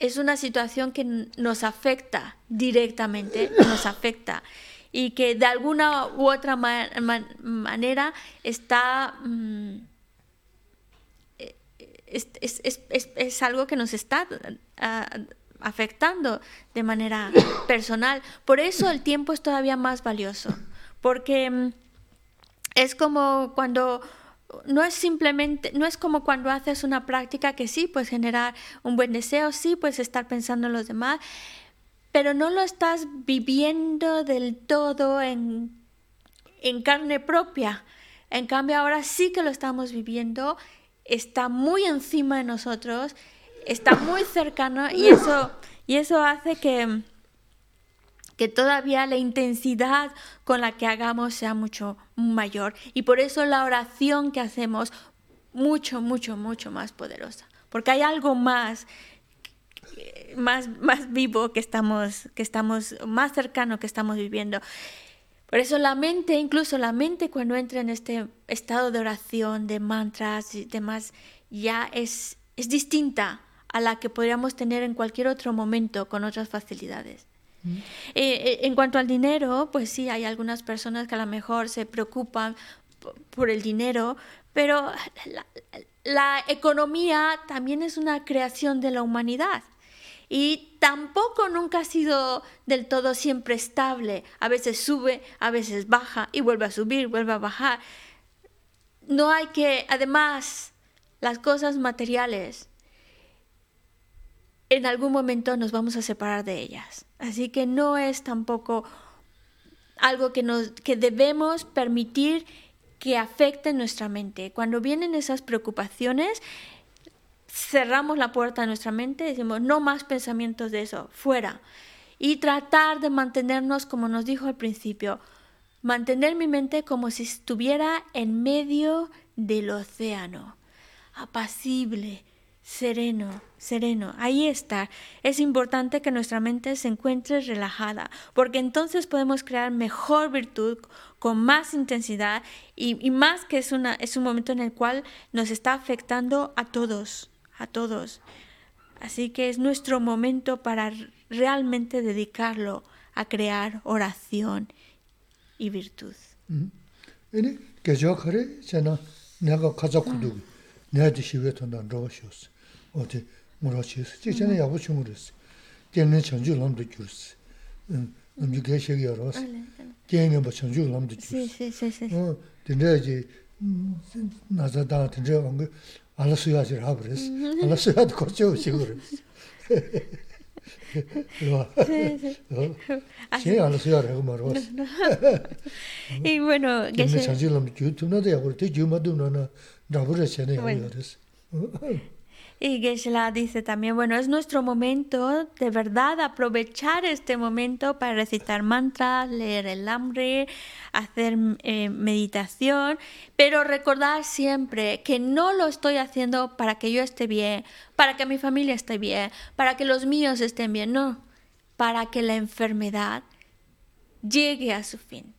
es una situación que nos afecta directamente, (coughs) nos afecta y que de alguna u otra manera está... Mm, es, algo que nos está ah, afectando de manera personal. Por eso el tiempo es todavía más valioso, porque mm, es como cuando no es simplemente, no es como cuando haces una práctica que sí, puedes generar un buen deseo, sí, puedes estar pensando en los demás, pero no lo estás viviendo del todo en, en carne propia. En cambio, ahora sí que lo estamos viviendo, está muy encima de nosotros, está muy cercano y eso, y eso hace que, que todavía la intensidad con la que hagamos sea mucho mayor. Y por eso la oración que hacemos, mucho, mucho, mucho más poderosa. Porque hay algo más más, más vivo que estamos, que estamos, más cercano que estamos viviendo. Por eso la mente, incluso la mente cuando entra en este estado de oración, de mantras y demás, ya es, es distinta a la que podríamos tener en cualquier otro momento con otras facilidades. Eh, eh, en cuanto al dinero, pues sí, hay algunas personas que a lo mejor se preocupan por el dinero, pero la economía también es una creación de la humanidad y tampoco nunca ha sido del todo siempre estable. A veces sube, a veces baja y vuelve a subir, vuelve a bajar. No hay que, además, las cosas materiales, en algún momento nos vamos a separar de ellas. Así que no es tampoco algo que, nos, que debemos permitir que afecte nuestra mente. Cuando vienen esas preocupaciones, cerramos la puerta de nuestra mente decimos, no más pensamientos de eso, fuera. Y tratar de mantenernos, como nos dijo al principio, mantener mi mente como si estuviera en medio del océano, apacible, sereno, sereno. Ahí está. Es importante que nuestra mente se encuentre relajada, porque entonces podemos crear mejor virtud con más intensidad y, más que es, una, es un momento en el cual nos está afectando a todos a todos. Así que es nuestro momento para realmente dedicarlo a crear oración y virtud. que yo creo que no 내가 가족도 내가 지시베도 난 로시스 어디 뭐로시스 지전에 야부 주무르스 걔는 전주 놈도 줄스 음 음주 개식이 열었어 걔는 뭐 전주 놈도 줄스 어 근데 이제 나자다 근데 뭔가 ala suya zir ha buris, ala suya di korche u shi buris. Shi ala suya ra gu marwas. Y bueno, que se... Chanchi lam ju tu na de ya gur, te ju ma du na na, ra buris chene ya buris. Y Geshe-la dice también, bueno, es nuestro momento de verdad aprovechar este momento para recitar mantras, leer el hambre, hacer eh, meditación, pero recordar siempre que no lo estoy haciendo para que yo esté bien, para que mi familia esté bien, para que los míos estén bien, no, para que la enfermedad llegue a su fin,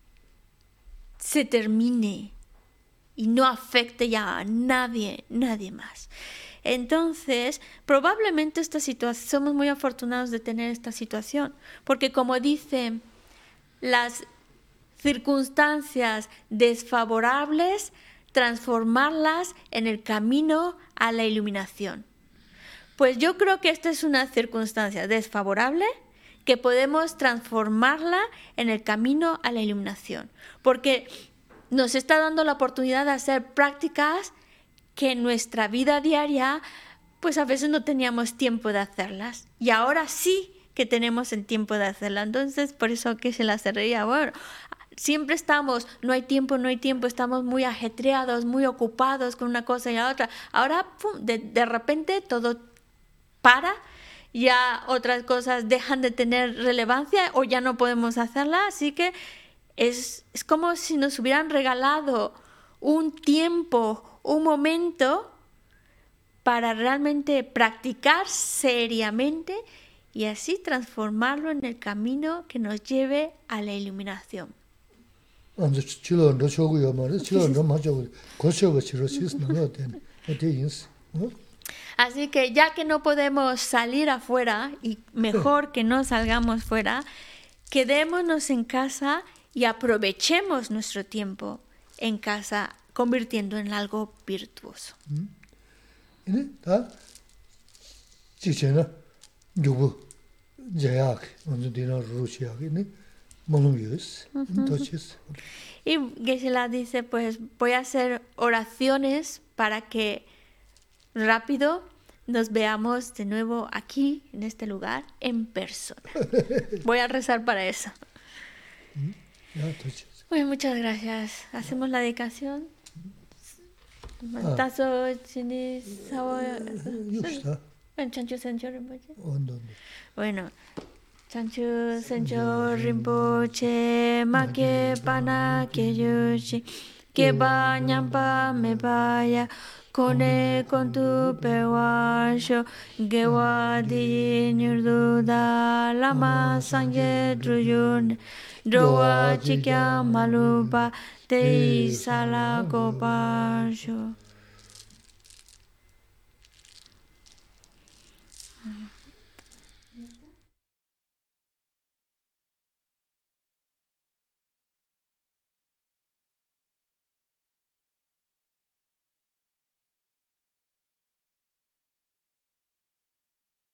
se termine y no afecte ya a nadie, nadie más. Entonces, probablemente esta situación, somos muy afortunados de tener esta situación, porque como dice, las circunstancias desfavorables, transformarlas en el camino a la iluminación. Pues yo creo que esta es una circunstancia desfavorable que podemos transformarla en el camino a la iluminación, porque nos está dando la oportunidad de hacer prácticas que en nuestra vida diaria pues a veces no teníamos tiempo de hacerlas y ahora sí que tenemos el tiempo de hacerlas. Entonces, por eso que se las reía, bueno, siempre estamos, no hay tiempo, no hay tiempo, estamos muy ajetreados, muy ocupados con una cosa y la otra. Ahora, de, de repente todo para, ya otras cosas dejan de tener relevancia o ya no podemos hacerlas, así que es, es como si nos hubieran regalado un tiempo, un momento para realmente practicar seriamente y así transformarlo en el camino que nos lleve a la iluminación. Así que ya que no podemos salir afuera, y mejor que no salgamos fuera, quedémonos en casa y aprovechemos nuestro tiempo en casa convirtiendo en algo virtuoso. Y Geshe-la dice, pues voy a hacer oraciones para que rápido nos veamos de nuevo aquí, en este lugar, en persona. (laughs) Voy a rezar para eso. Bueno, muchas gracias. Hacemos la dedicación. 다서 지니 사와 육사 찬주 선조 림보체 온도 왜나 찬주 선조 림보체 마게 바나 게유시. 게바 냠바 메바야 Kone con tu pewacho, gewa di nyurduda, lama sangye druyun, drowa chikya malupa, te sala go pasho.